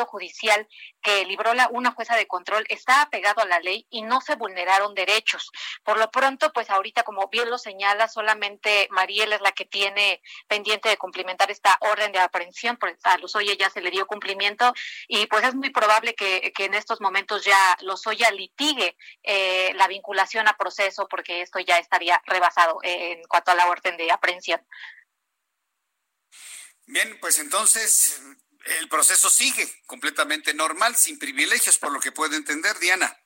judicial que libró la, una jueza de control está apegado a la ley y no se vulneraron derechos. Por lo pronto, pues ahorita, como bien lo señala, solamente Mariel es la que tiene pendiente de cumplimentar esta orden de aprehensión, pues a Lozoya ya se le dio cumplimiento y pues es muy probable que, que en estos momentos ya Lozoya litigue eh, la vinculación a proceso porque esto ya estaría rebasado en cuanto a la orden de aprehensión. Bien, pues entonces el proceso sigue completamente normal, sin privilegios, por lo que puedo entender, Diana.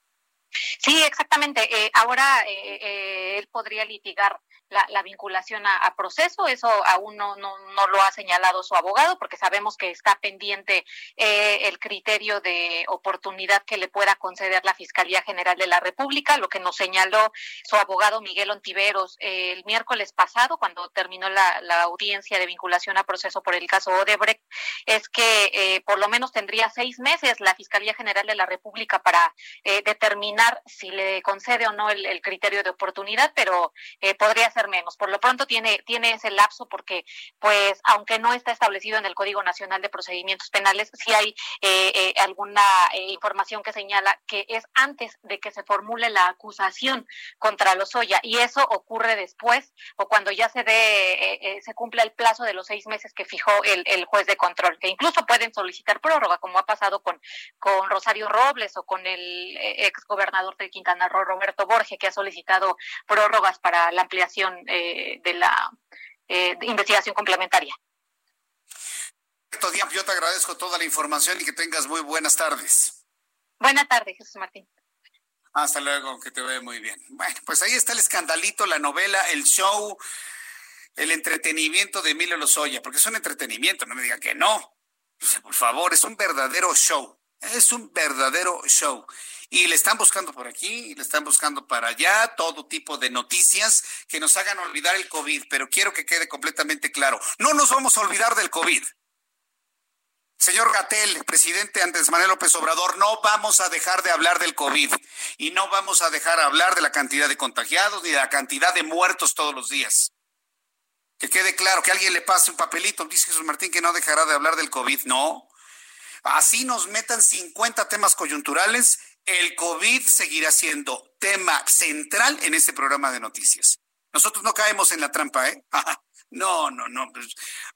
Sí, exactamente. Eh, ahora eh, eh, él podría litigar la, vinculación a, proceso. Eso aún no, no, lo ha señalado su abogado, porque sabemos que está pendiente eh, el criterio de oportunidad que le pueda conceder la Fiscalía General de la República, lo que nos señaló su abogado Miguel Ontiveros el miércoles pasado, cuando terminó la, audiencia de vinculación a proceso por el caso Odebrecht, es que eh, por lo menos tendría seis meses la Fiscalía General de la República para eh, determinar si le concede o no el, el criterio de oportunidad, pero podría ser menos. Por lo pronto tiene, tiene ese lapso porque, pues, aunque no está establecido en el Código Nacional de Procedimientos Penales, sí hay eh, eh, alguna eh, información que señala que es antes de que se formule la acusación contra Lozoya y eso ocurre después o cuando ya se dé, se cumpla el plazo de los seis meses que fijó el, el juez de control, que incluso pueden solicitar prórroga, como ha pasado con, con Rosario Robles o con el ex gobernador de Quintana Roo, Roberto Borges, que ha solicitado prórrogas para la ampliación eh, de la eh, investigación complementaria. Yo te agradezco toda la información y que tengas muy buenas tardes. Buenas tardes, Jesús Martín. Hasta luego, que te vea muy bien. Bueno, pues ahí está el escandalito, la novela, el show, el entretenimiento de Emilio Lozoya, porque es un entretenimiento, no me digan que no. por favor, es un verdadero show. Es un verdadero show y le están buscando por aquí, le están buscando para allá, todo tipo de noticias que nos hagan olvidar el COVID, pero quiero que quede completamente claro, no nos vamos a olvidar del COVID. Señor Gatel, presidente Andrés Manuel López Obrador, no vamos a dejar de hablar del COVID y no vamos a dejar de hablar de la cantidad de contagiados ni de la cantidad de muertos todos los días. Que quede claro, que alguien le pase un papelito, dice Jesús Martín que no dejará de hablar del COVID. No, así nos metan 50 temas coyunturales, el COVID seguirá siendo tema central en este programa de noticias. Nosotros no caemos en la trampa, ¿eh? No, no, no.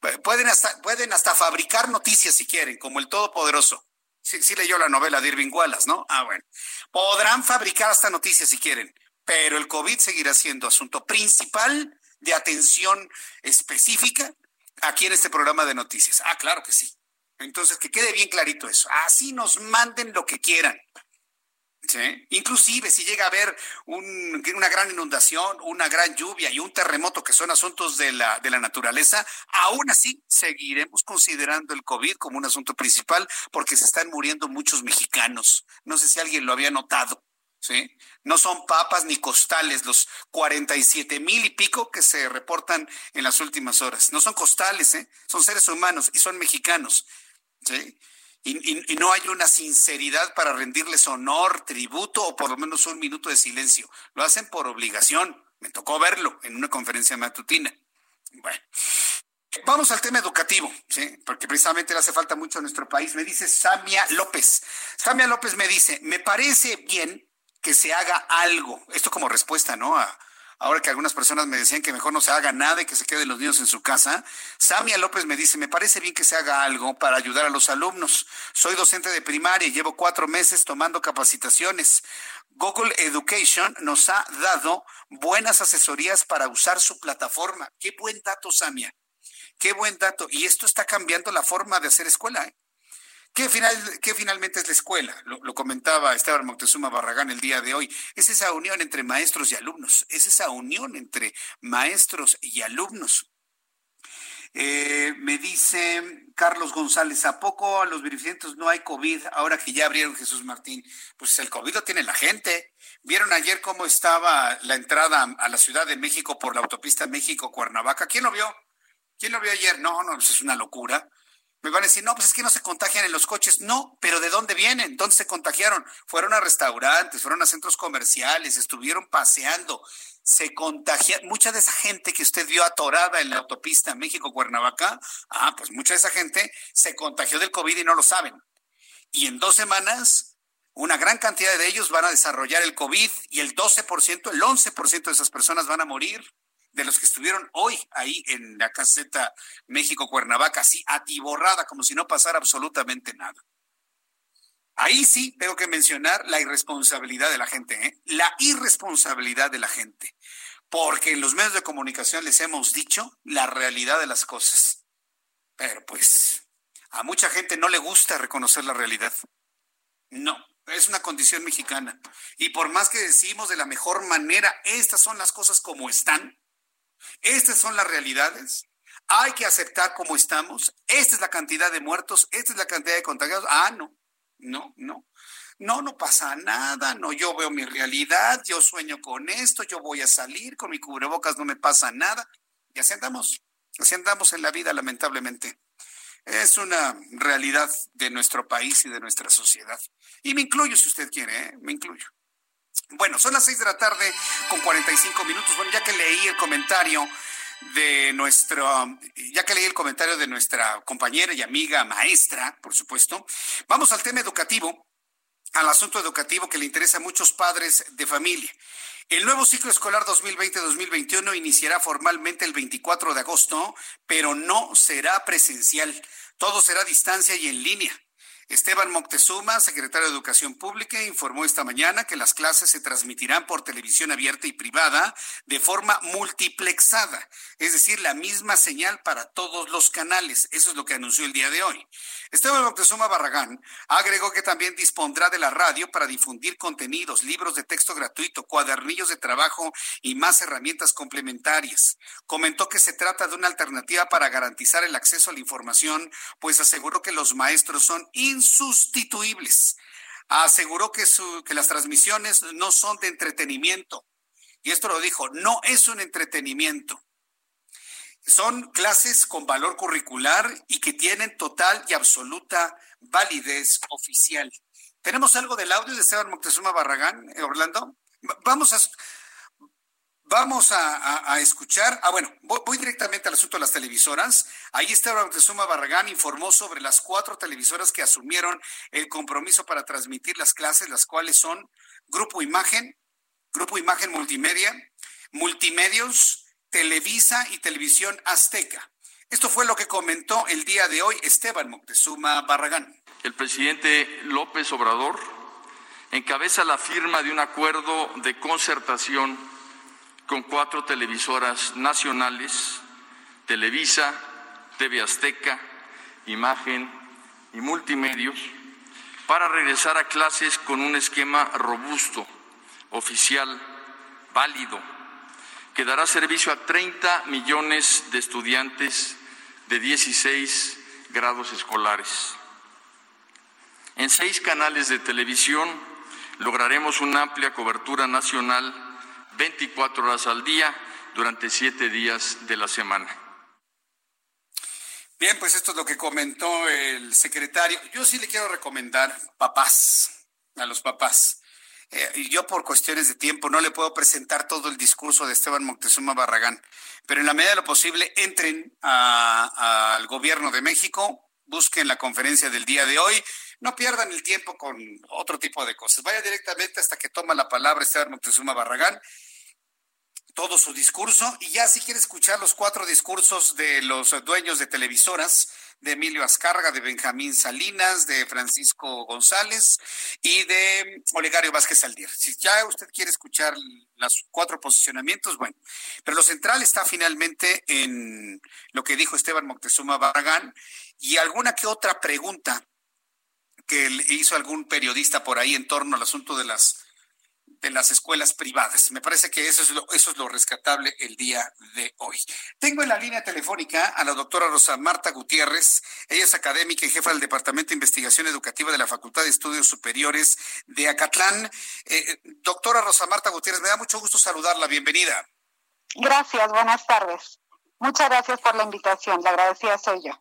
Pues, pueden, hasta, pueden hasta fabricar noticias si quieren, como el Todopoderoso. Sí, sí leyó la novela de Irving Wallace, ¿no? Ah, bueno. Podrán fabricar hasta noticias si quieren, pero el COVID seguirá siendo asunto principal de atención específica aquí en este programa de noticias. Ah, claro que sí. Entonces, que quede bien clarito eso. Así nos manden lo que quieran Inclusive si llega a haber una gran inundación, una gran lluvia y un terremoto que son asuntos de la, de la naturaleza, aún así seguiremos considerando el COVID como un asunto principal porque se están muriendo muchos mexicanos. No sé si alguien lo había notado. ¿Sí? No son papas ni costales los 47 mil y pico que se reportan en las últimas horas. No son costales, ¿eh? son seres humanos y son mexicanos. Y, no hay una sinceridad para rendirles honor, tributo o por lo menos un minuto de silencio. Lo hacen por obligación. Me tocó verlo en una conferencia matutina. Bueno. Vamos al tema educativo, ¿sí? porque precisamente le hace falta mucho a nuestro país. Me dice Samia López. Samia López me dice, me parece bien que se haga algo. Esto como respuesta, ¿no? Ahora que algunas personas me decían que mejor no se haga nada y que se queden los niños en su casa, Samia López me dice, me parece bien que se haga algo para ayudar a los alumnos. Soy docente de primaria y llevo cuatro meses tomando capacitaciones. Google Education nos ha dado buenas asesorías para usar su plataforma. Qué buen dato, Samia. Qué buen dato. Y esto está cambiando la forma de hacer escuela. ¿eh? ¿Qué, final, finalmente es la escuela? Lo, comentaba Esteban Moctezuma Barragán el día de hoy. Es esa unión entre maestros y alumnos. Es esa unión entre maestros y alumnos. Eh, me dice Carlos González, ¿a poco a los verificantes no hay COVID ahora que ya abrieron Jesús Martín? Pues el COVID lo tiene la gente. ¿Vieron ayer cómo estaba la entrada a la Ciudad de México por la autopista México-Cuernavaca? ¿Quién lo vio? ¿Quién lo vio ayer? No, no, pues es una locura. Me van a decir, no, pues es que no se contagian en los coches. No, pero ¿de dónde vienen? ¿Dónde se contagiaron? Fueron a restaurantes, fueron a centros comerciales, estuvieron paseando. Se contagia. Mucha de esa gente que usted vio atorada en la autopista México-Cuernavaca, ah, pues mucha de esa gente se contagió del COVID y no lo saben. Y en dos semanas, una gran cantidad de ellos van a desarrollar el COVID y el 12%, el 11% de esas personas van a morir de los que estuvieron hoy ahí en la caseta México Cuernavaca, así atiborrada, como si no pasara absolutamente nada. Ahí sí tengo que mencionar la irresponsabilidad de la gente, ¿eh? la irresponsabilidad de la gente, porque en los medios de comunicación les hemos dicho la realidad de las cosas. Pero pues a mucha gente no le gusta reconocer la realidad. No, es una condición mexicana. Y por más que decimos de la mejor manera, estas son las cosas como están, estas son las realidades. Hay que aceptar cómo estamos. Esta es la cantidad de muertos. Esta es la cantidad de contagiados. Ah, no, no, no. No, no pasa nada. No, yo veo mi realidad. Yo sueño con esto. Yo voy a salir con mi cubrebocas. No me pasa nada. Y así andamos. Así andamos en la vida, lamentablemente. Es una realidad de nuestro país y de nuestra sociedad. Y me incluyo si usted quiere, ¿eh? me incluyo. Bueno, son las seis de la tarde con 45 minutos. Bueno, ya que leí el comentario de nuestro, ya que leí el comentario de nuestra compañera y amiga maestra, por supuesto, vamos al tema educativo, al asunto educativo que le interesa a muchos padres de familia. El nuevo ciclo escolar 2020-2021 iniciará formalmente el 24 de agosto, pero no será presencial. Todo será a distancia y en línea. Esteban Moctezuma, secretario de Educación Pública, informó esta mañana que las clases se transmitirán por televisión abierta y privada de forma multiplexada, es decir, la misma señal para todos los canales. Eso es lo que anunció el día de hoy. Esteban Moctezuma Barragán agregó que también dispondrá de la radio para difundir contenidos, libros de texto gratuito, cuadernillos de trabajo y más herramientas complementarias. Comentó que se trata de una alternativa para garantizar el acceso a la información, pues aseguró que los maestros son insustituibles. Aseguró que, que las transmisiones no son de entretenimiento. Y esto lo dijo, no es un entretenimiento. Son clases con valor curricular y que tienen total y absoluta validez oficial. ¿Tenemos algo del audio de Esteban Moctezuma Barragán, eh, Orlando? Vamos a, vamos a, escuchar. Ah, bueno, voy, directamente al asunto de las televisoras. Ahí Esteban Moctezuma Barragán informó sobre las cuatro televisoras que asumieron el compromiso para transmitir las clases, las cuales son Grupo Imagen, Grupo Imagen Multimedia, Multimedios, Televisa y Televisión Azteca. Esto fue lo que comentó el día de hoy Esteban Moctezuma Barragán. El presidente López Obrador encabeza la firma de un acuerdo de concertación con cuatro televisoras nacionales, Televisa, TV Azteca, Imagen y Multimedios, para regresar a clases con un esquema robusto, oficial, válido, que dará servicio a 30 millones de estudiantes de 16 grados escolares. En seis canales de televisión lograremos una amplia cobertura nacional 24 horas al día durante siete días de la semana. Bien, pues esto es lo que comentó el secretario. Yo sí le quiero recomendar papás, a los papás. Eh, yo por cuestiones de tiempo no le puedo presentar todo el discurso de Esteban Moctezuma Barragán, pero en la medida de lo posible entren al gobierno de México, busquen la conferencia del día de hoy, no pierdan el tiempo con otro tipo de cosas. Vaya directamente hasta que toma la palabra Esteban Moctezuma Barragán todo su discurso y ya si quiere escuchar los cuatro discursos de los dueños de televisoras, de Emilio Azcárraga, de Benjamín Salinas, de Francisco González y de Olegario Vázquez Aldier. Si ya usted quiere escuchar los cuatro posicionamientos, bueno, pero lo central está finalmente en lo que dijo Esteban Moctezuma Barragán y alguna que otra pregunta que hizo algún periodista por ahí en torno al asunto de las de las escuelas privadas. Me parece que eso es lo, eso es lo rescatable el día de hoy. Tengo en la línea telefónica a la doctora Rosa Marta Gutiérrez. Ella es académica y jefa del Departamento de Investigación Educativa de la Facultad de Estudios Superiores de Acatlán. Eh, doctora Rosa Marta Gutiérrez, me da mucho gusto saludarla. Bienvenida. Gracias, buenas tardes. Muchas gracias por la invitación. La agradecida soy yo.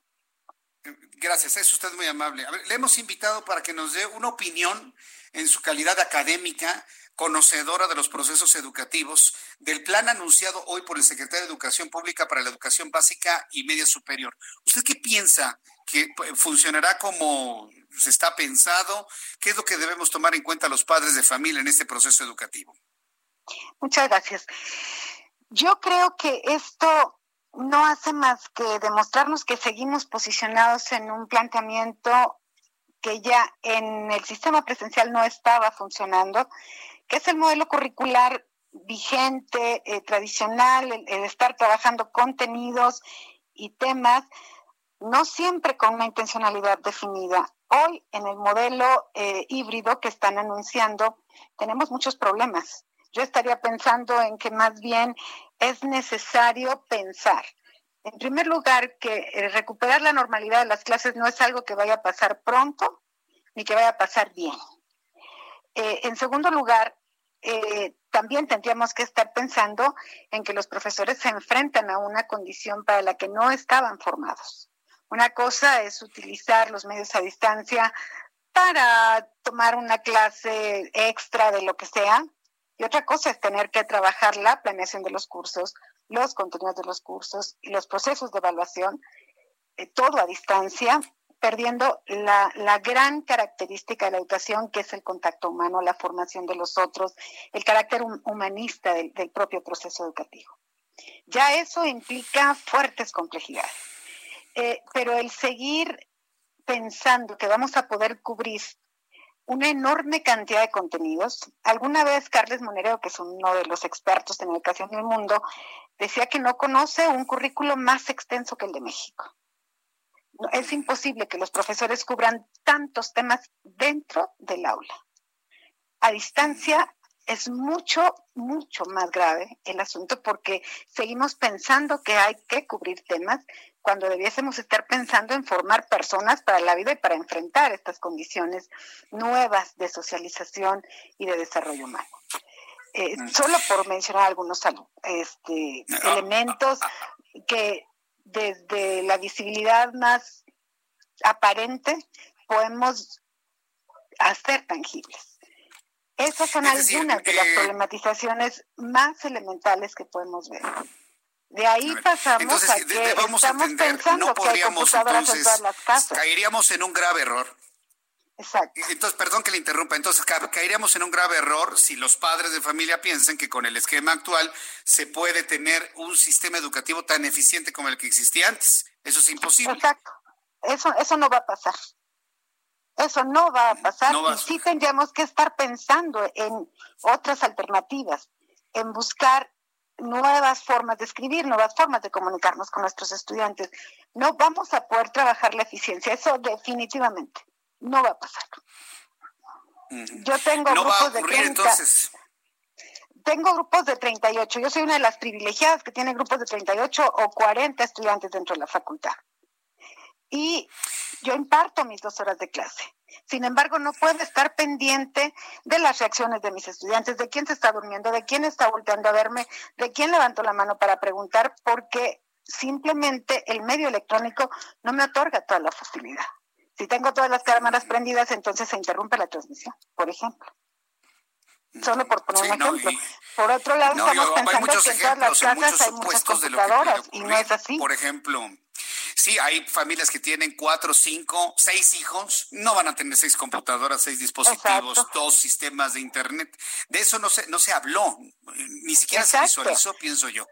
Gracias, es usted muy amable. le hemos invitado para que nos dé una opinión en su calidad académica conocedora de los procesos educativos, del plan anunciado hoy por el secretario de Educación Pública para la Educación Básica y Media Superior. ¿Usted qué piensa? ¿Que funcionará como se está pensado? ¿Qué es lo que debemos tomar en cuenta los padres de familia en este proceso educativo? Muchas gracias. Yo creo que esto no hace más que demostrarnos que seguimos posicionados en un planteamiento que ya en el sistema presencial no estaba funcionando que es el modelo curricular vigente, eh, tradicional, el, estar trabajando contenidos y temas, no siempre con una intencionalidad definida. Hoy, en el modelo eh, híbrido que están anunciando, tenemos muchos problemas. Yo estaría pensando en que más bien es necesario pensar. En primer lugar, que eh, recuperar la normalidad de las clases no es algo que vaya a pasar pronto ni que vaya a pasar bien. en segundo lugar, eh, también tendríamos que estar pensando en que los profesores se enfrentan a una condición para la que no estaban formados. Una cosa es utilizar los medios a distancia para tomar una clase extra de lo que sea, y otra cosa es tener que trabajar la planeación de los cursos, los contenidos de los cursos y los procesos de evaluación, eh, todo a distancia perdiendo la, gran característica de la educación, que es el contacto humano, la formación de los otros, el carácter humanista del, propio proceso educativo. Ya eso implica fuertes complejidades. Eh, pero el seguir pensando que vamos a poder cubrir una enorme cantidad de contenidos. Alguna vez Carles Monero, que es uno de los expertos en educación del mundo, decía que no conoce un currículo más extenso que el de México es imposible que los profesores cubran tantos temas dentro del aula. A distancia es mucho, mucho más grave el asunto porque seguimos pensando que hay que cubrir temas cuando debiésemos estar pensando en formar personas para la vida y para enfrentar estas condiciones nuevas de socialización y de desarrollo humano. Eh, mm. solo por mencionar algunos este, ah, ah, elementos ah, que desde la visibilidad más aparente podemos hacer tangibles. Esas son algunas de las problematizaciones más elementales que podemos ver. De ahí pasamos a que estamos pensando que hay computadoras en todas las casas. Caeríamos en un grave error. Exacto. Entonces, perdón que le interrumpa. Entonces, caeríamos en un grave error si los padres de familia piensan que con el esquema actual se puede tener un sistema educativo tan eficiente como el que existía antes. Eso es imposible. Exacto. Eso, eso no va a pasar. Eso no va a pasar. y sí tendríamos que estar pensando en otras alternativas, en buscar nuevas formas de escribir, nuevas formas de comunicarnos con nuestros estudiantes. No vamos a poder trabajar la eficiencia, eso definitivamente no va a pasar. Yo tengo grupos de 30. Entonces. Tengo grupos de 38. Yo soy una de las privilegiadas que tiene grupos de 38 o 40 estudiantes dentro de la facultad. Y yo imparto mis dos horas de clase. Sin embargo, no puedo estar pendiente de las reacciones de mis estudiantes, de quién se está durmiendo, de quién está volteando a verme, de quién levantó la mano para preguntar, porque simplemente el medio electrónico no me otorga toda la facilidad. Si tengo todas las cámaras prendidas, entonces se interrumpe la transmisión, por ejemplo. Solo por poner un ejemplo. por otro lado, estamos pensando que en todas las casas hay muchas computadoras y no es así. Por ejemplo, sí, hay familias que tienen cuatro, cinco, seis hijos, no van a tener seis computadoras, seis dispositivos, dos sistemas de internet. De eso no se, no se habló, ni siquiera se visualizó, pienso yo.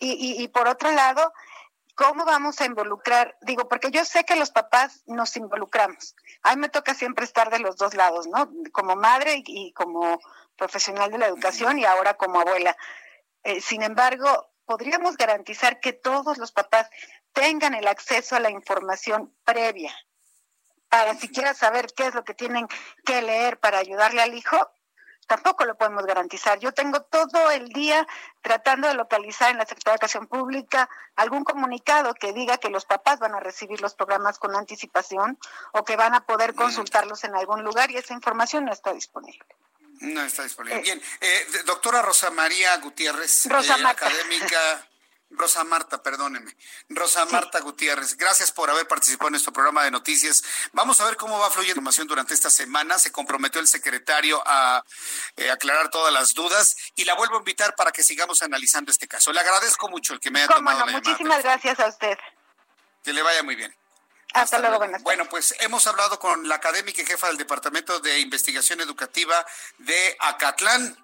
Y, y, por otro lado, ¿cómo vamos a involucrar? Digo, porque yo sé que los papás nos involucramos. A mí me toca siempre estar de los dos lados, ¿no? Como madre y, como profesional de la educación y ahora como abuela. Eh, sin embargo, podríamos garantizar que todos los papás tengan el acceso a la información previa para siquiera saber qué es lo que tienen que leer para ayudarle al hijo, tampoco lo podemos garantizar. Yo tengo todo el día tratando de localizar en la Secretaría de Educación Pública algún comunicado que diga que los papás van a recibir los programas con anticipación o que van a poder consultarlos en algún lugar y esa información no está disponible. No está disponible. Eh, Bien, eh, doctora Rosa María Gutiérrez, Rosa eh, académica Rosa Marta, perdóneme. Rosa Marta Gutiérrez, gracias por haber participado en nuestro programa de noticias. Vamos a ver cómo va fluyendo información durante esta semana. Se comprometió el secretario a eh, aclarar todas las dudas y la vuelvo a invitar para que sigamos analizando este caso. Le agradezco mucho el que me haya tomado no, Muchísimas gracias a usted. Que le vaya muy bien. Hasta, luego, buenas Bueno, pues hemos hablado con la académica y jefa del Departamento de Investigación Educativa de Acatlán.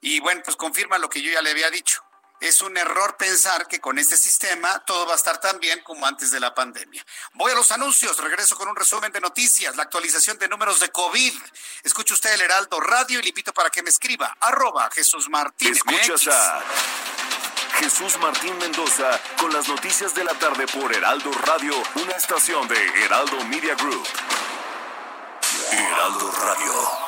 Y bueno, pues confirma lo que yo ya le había dicho es un error pensar que con este sistema todo va a estar tan bien como antes de la pandemia. Voy a los anuncios, regreso con un resumen de noticias, la actualización de números de COVID. Escuche usted el Heraldo Radio y le invito para que me escriba, arroba Jesús Martín. Escuchas a Jesús Martín Mendoza con las noticias de la tarde por Heraldo Radio, una estación de Heraldo Media Group. Heraldo Radio. Radio.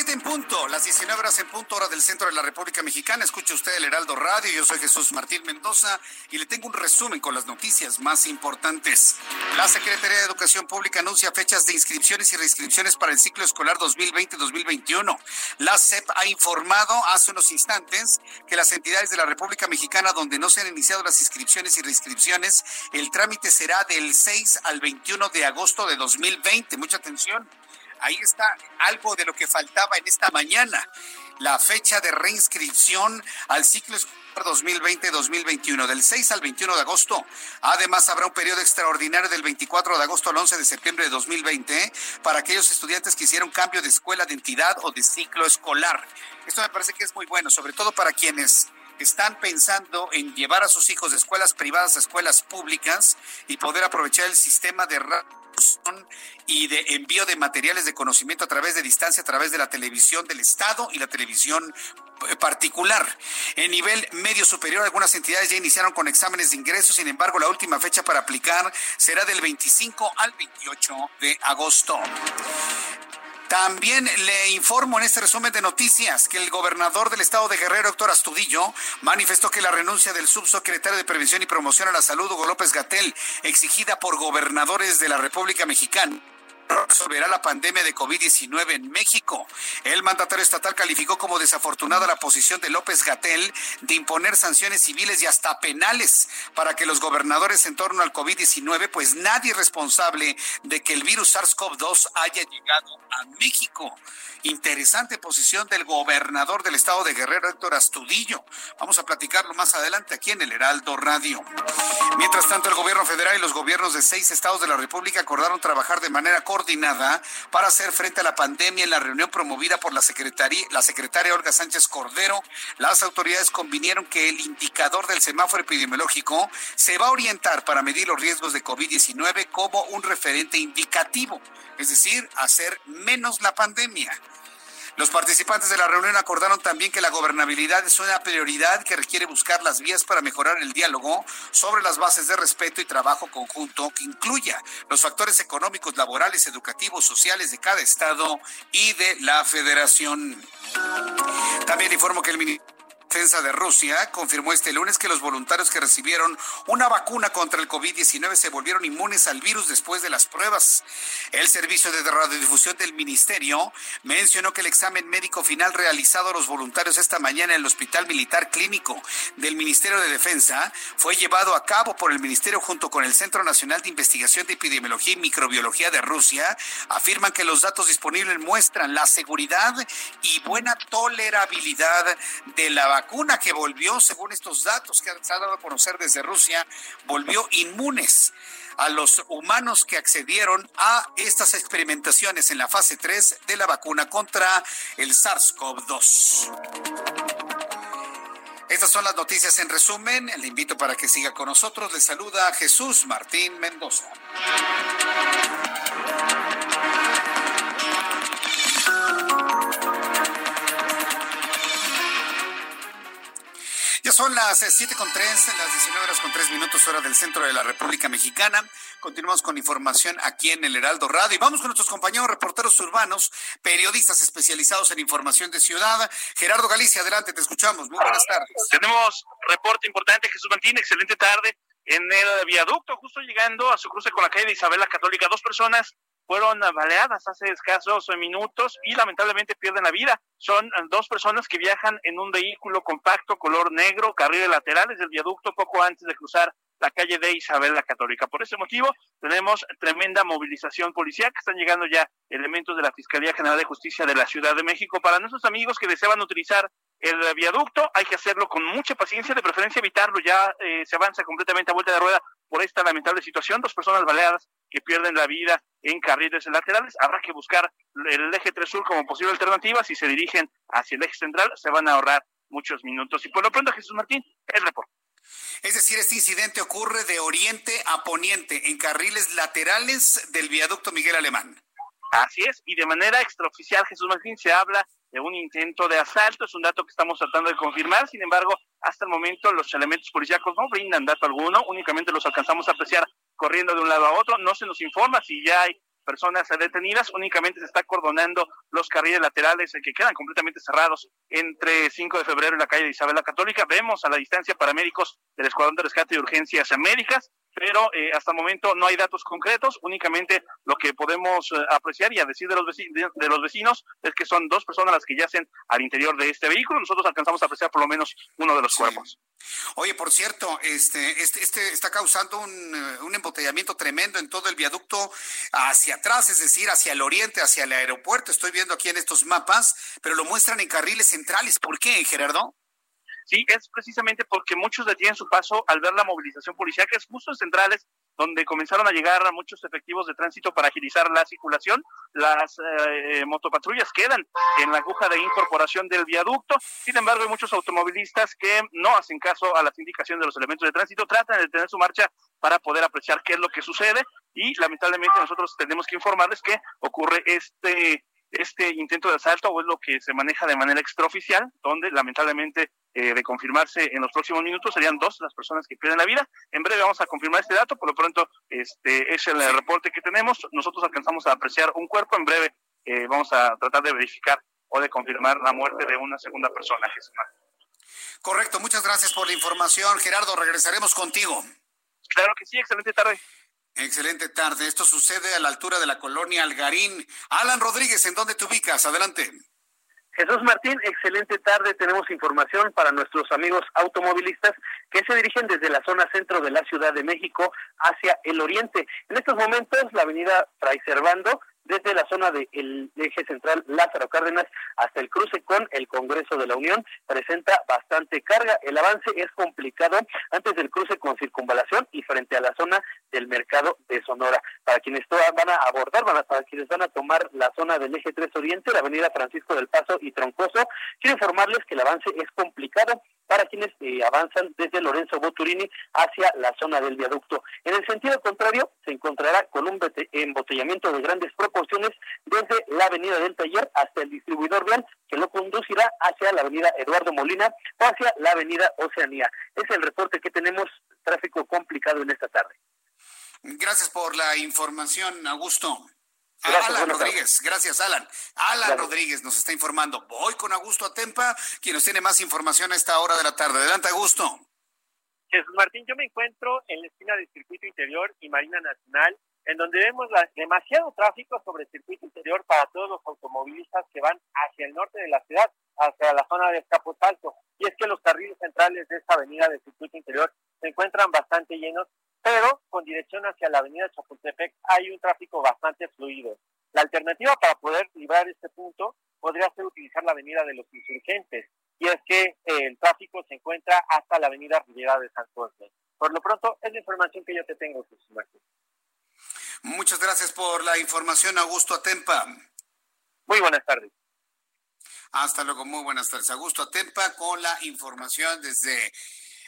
En punto, las 19 horas en punto, hora del centro de la República Mexicana. Escuche usted el Heraldo Radio. Yo soy Jesús Martín Mendoza y le tengo un resumen con las noticias más importantes. La Secretaría de Educación Pública anuncia fechas de inscripciones y reinscripciones para el ciclo escolar 2020-2021. La SEP ha informado hace unos instantes que las entidades de la República Mexicana donde no se han iniciado las inscripciones y reinscripciones, el trámite será del 6 al 21 de agosto de 2020. Mucha atención Ahí está algo de lo que faltaba en esta mañana, la fecha de reinscripción al ciclo escolar 2020-2021, del 6 al 21 de agosto. Además, habrá un periodo extraordinario del 24 de agosto al 11 de septiembre de 2020 para aquellos estudiantes que hicieron cambio de escuela de entidad o de ciclo escolar. Esto me parece que es muy bueno, sobre todo para quienes están pensando en llevar a sus hijos de escuelas privadas a escuelas públicas y poder aprovechar el sistema de y de envío de materiales de conocimiento a través de distancia, a través de la televisión del Estado y la televisión eh, particular. En nivel medio superior, algunas entidades ya iniciaron con exámenes de ingreso, sin embargo, la última fecha para aplicar será del 25 al 28 de agosto. También le informo en este resumen de noticias que el gobernador del estado de Guerrero, Héctor Astudillo, manifestó que la renuncia del subsecretario de Prevención y Promoción a la Salud, Hugo López Gatel, exigida por gobernadores de la República Mexicana, resolverá la pandemia de COVID-19 en México. El mandatario estatal calificó como desafortunada la posición de López Gatel de imponer sanciones civiles y hasta penales para que los gobernadores en torno al COVID-19, pues nadie es responsable de que el virus SARS-CoV-2 haya llegado a México. Interesante posición del gobernador del estado de Guerrero, Héctor Astudillo. Vamos a platicarlo más adelante aquí en el Heraldo Radio. Mientras tanto, el gobierno federal y los gobiernos de seis estados de la República acordaron trabajar de manera coordinada para hacer frente a la pandemia en la reunión promovida por la secretaria, la secretaria Olga Sánchez Cordero. Las autoridades convinieron que el indicador del semáforo epidemiológico se va a orientar para medir los riesgos de COVID-19 como un referente indicativo, es decir, hacer menos la pandemia. Los participantes de la reunión acordaron también que la gobernabilidad es una prioridad que requiere buscar las vías para mejorar el diálogo sobre las bases de respeto y trabajo conjunto que incluya los factores económicos, laborales, educativos, sociales de cada estado y de la federación. También informo que el Ministerio Defensa de Rusia confirmó este lunes que los voluntarios que recibieron una vacuna contra el COVID-19 se volvieron inmunes al virus después de las pruebas. El servicio de radiodifusión del ministerio mencionó que el examen médico final realizado a los voluntarios esta mañana en el Hospital Militar Clínico del Ministerio de Defensa fue llevado a cabo por el ministerio junto con el Centro Nacional de Investigación de Epidemiología y Microbiología de Rusia. Afirman que los datos disponibles muestran la seguridad y buena tolerabilidad de la vacuna vacuna que volvió, según estos datos que se han dado a conocer desde Rusia, volvió inmunes a los humanos que accedieron a estas experimentaciones en la fase 3 de la vacuna contra el SARS-CoV-2. Estas son las noticias en resumen. Le invito para que siga con nosotros. Le saluda Jesús Martín Mendoza. Ya son las 7 con 3, las 19 horas con 3 minutos hora del centro de la República Mexicana. Continuamos con información aquí en el Heraldo Radio y vamos con nuestros compañeros reporteros urbanos, periodistas especializados en información de ciudad. Gerardo Galicia, adelante, te escuchamos. Muy buenas tardes. Tenemos reporte importante, Jesús Martín, excelente tarde. En el viaducto, justo llegando a su cruce con la calle de Isabel la Católica, dos personas fueron baleadas hace escasos minutos y lamentablemente pierden la vida. Son dos personas que viajan en un vehículo compacto color negro, carriles laterales del viaducto poco antes de cruzar la calle de Isabel la Católica. Por ese motivo, tenemos tremenda movilización policial, que están llegando ya elementos de la Fiscalía General de Justicia de la Ciudad de México. Para nuestros amigos que deseaban utilizar el viaducto, hay que hacerlo con mucha paciencia, de preferencia evitarlo. Ya eh, se avanza completamente a vuelta de rueda por esta lamentable situación. Dos personas baleadas que pierden la vida en carriles laterales. Habrá que buscar el eje 3 sur como posible alternativa. Si se dirigen hacia el eje central, se van a ahorrar muchos minutos. Y por lo pronto, Jesús Martín, el reporte. Es decir, este incidente ocurre de oriente a poniente en carriles laterales del viaducto Miguel Alemán. Así es, y de manera extraoficial, Jesús Martín, se habla de un intento de asalto, es un dato que estamos tratando de confirmar, sin embargo, hasta el momento los elementos policíacos no brindan dato alguno, únicamente los alcanzamos a apreciar corriendo de un lado a otro, no se nos informa si ya hay personas detenidas, únicamente se está cordonando los carriles laterales que quedan completamente cerrados entre 5 de febrero y la calle de Isabel la Católica. Vemos a la distancia paramédicos del Escuadrón de Rescate y Urgencias Américas, pero eh, hasta el momento no hay datos concretos, únicamente lo que podemos eh, apreciar y a decir de los, vecinos, de, los vecinos es que son dos personas las que yacen al interior de este vehículo, nosotros alcanzamos a apreciar por lo menos uno de los cuerpos. Oye, por cierto, este, este, este está causando un, eh, un, embotellamiento tremendo en todo el viaducto hacia atrás, es decir, hacia el oriente, hacia el aeropuerto. Estoy viendo aquí en estos mapas, pero lo muestran en carriles centrales. ¿Por qué, Gerardo? Sí, es precisamente porque muchos detienen su paso al ver la movilización policial, que es justo en centrales, donde comenzaron a llegar muchos efectivos de tránsito para agilizar la circulación. Las eh, motopatrullas quedan en la aguja de incorporación del viaducto. Sin embargo, hay muchos automovilistas que no hacen caso a las indicaciones de los elementos de tránsito, tratan de detener su marcha para poder apreciar qué es lo que sucede y lamentablemente nosotros tenemos que informarles que ocurre este este intento de asalto o es lo que se maneja de manera extraoficial, donde lamentablemente eh, de confirmarse en los próximos minutos serían dos las personas que pierden la vida. En breve vamos a confirmar este dato, por lo pronto este es el reporte que tenemos. Nosotros alcanzamos a apreciar un cuerpo, en breve eh, vamos a tratar de verificar o de confirmar la muerte de una segunda persona. Correcto, muchas gracias por la información. Gerardo, regresaremos contigo. Claro que sí, excelente tarde. Excelente tarde. Esto sucede a la altura de la colonia Algarín. Alan Rodríguez, ¿en dónde te ubicas? Adelante. Jesús Martín, excelente tarde. Tenemos información para nuestros amigos automovilistas que se dirigen desde la zona centro de la Ciudad de México hacia el oriente. En estos momentos, la avenida Fray Servando desde la zona del eje central Lázaro Cárdenas hasta el cruce con el Congreso de la Unión presenta bastante carga. El avance es complicado antes del cruce con circunvalación y frente a la zona del mercado de Sonora. Para quienes van a abordar, van a, para quienes van a tomar la zona del eje 3 Oriente, la avenida Francisco del Paso y Troncoso, quiero informarles que el avance es complicado para quienes eh, avanzan desde Lorenzo Boturini hacia la zona del viaducto. En el sentido contrario, se encontrará con un embotellamiento de grandes proporciones desde la avenida del Taller hasta el distribuidor vial, que lo conducirá hacia la avenida Eduardo Molina o hacia la avenida Oceanía. Es el reporte que tenemos, tráfico complicado en esta tarde. Gracias por la información, Augusto. Alan Rodríguez, gracias Alan. Alan Rodríguez nos está informando. Voy con Augusto Atempa, quien nos tiene más información a esta hora de la tarde. Adelante, Augusto. Jesús Martín, yo me encuentro en la esquina del Circuito Interior y Marina Nacional, en donde vemos demasiado tráfico sobre el circuito interior para todos los automovilistas que van hacia el norte de la ciudad, hacia la zona de Escaposalto. Y es que los carriles centrales de esta avenida del circuito interior se encuentran bastante llenos pero con dirección hacia la avenida Chapultepec hay un tráfico bastante fluido. La alternativa para poder librar este punto podría ser utilizar la avenida de los insurgentes, y es que eh, el tráfico se encuentra hasta la avenida Riviera de San José. Por lo pronto, es la información que yo te tengo, Jesús Martín. Muchas gracias por la información, Augusto Atempa. Muy buenas tardes. Hasta luego, muy buenas tardes. Augusto Atempa con la información desde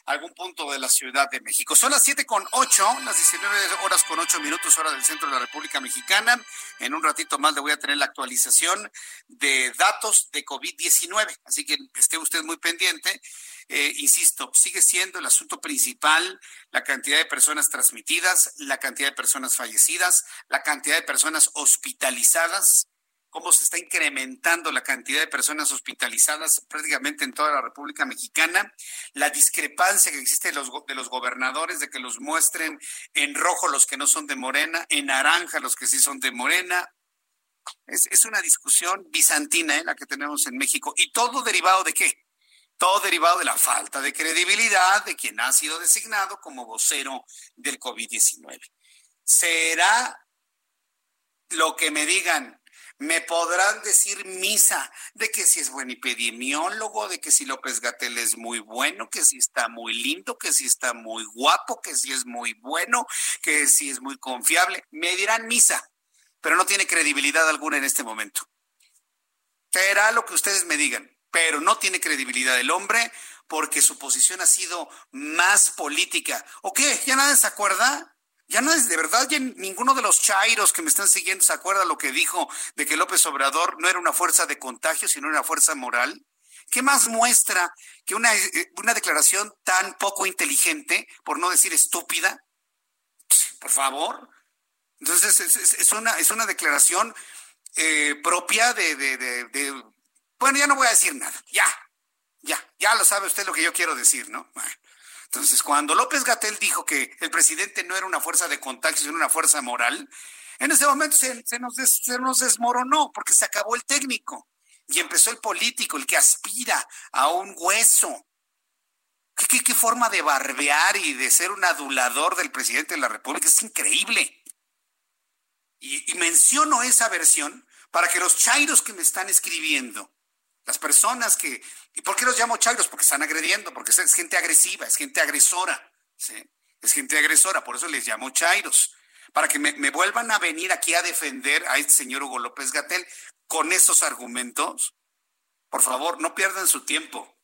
algún punto de la Ciudad de México. Son las siete con ocho, las 19 horas con ocho minutos hora del centro de la República Mexicana. En un ratito más le voy a tener la actualización de datos de COVID-19, así que esté usted muy pendiente. Eh, insisto, sigue siendo el asunto principal la cantidad de personas transmitidas, la cantidad de personas fallecidas, la cantidad de personas hospitalizadas cómo se está incrementando la cantidad de personas hospitalizadas prácticamente en toda la República Mexicana, la discrepancia que existe de los, de los gobernadores de que los muestren en rojo los que no son de Morena, en naranja los que sí son de Morena. Es, una discusión bizantina ¿eh? la que tenemos en México. ¿Y todo derivado de qué? Todo derivado de la falta de credibilidad de quien ha sido designado como vocero del COVID-19. Será lo que me digan me podrán decir misa de que si es buen epidemiólogo, de que si López Gatel es muy bueno, que si está muy lindo, que si está muy guapo, que si es muy bueno, que si es muy confiable. Me dirán misa, pero no tiene credibilidad alguna en este momento. Será lo que ustedes me digan, pero no tiene credibilidad el hombre porque su posición ha sido más política. ¿O qué? ¿Ya nadie se acuerda? Ya no es de verdad, ya ninguno de los chairos que me están siguiendo se acuerda lo que dijo de que López Obrador no era una fuerza de contagio, sino una fuerza moral. ¿Qué más muestra que una, eh, una declaración tan poco inteligente, por no decir estúpida? Por favor. Entonces, es, una, es una declaración eh, propia de, de, de, Bueno, ya no voy a decir nada. Ya, ya, ya lo sabe usted lo que yo quiero decir, ¿no? Entonces, cuando López Gatel dijo que el presidente no era una fuerza de contacto, sino una fuerza moral, en ese momento se, nos desmoronó porque se acabó el técnico y empezó el político, el que aspira a un hueso. ¿Qué, forma de barbear y de ser un adulador del presidente de la República? Es increíble. Y, y menciono esa versión para que los chairos que me están escribiendo las personas que... ¿Y por qué los llamo chairos? Porque están agrediendo, porque es gente agresiva, es gente agresora. ¿sí? Es gente agresora, por eso les llamo chairos. Para que me, vuelvan a venir aquí a defender a este señor Hugo López Gatel con esos argumentos. Por favor, no pierdan su tiempo.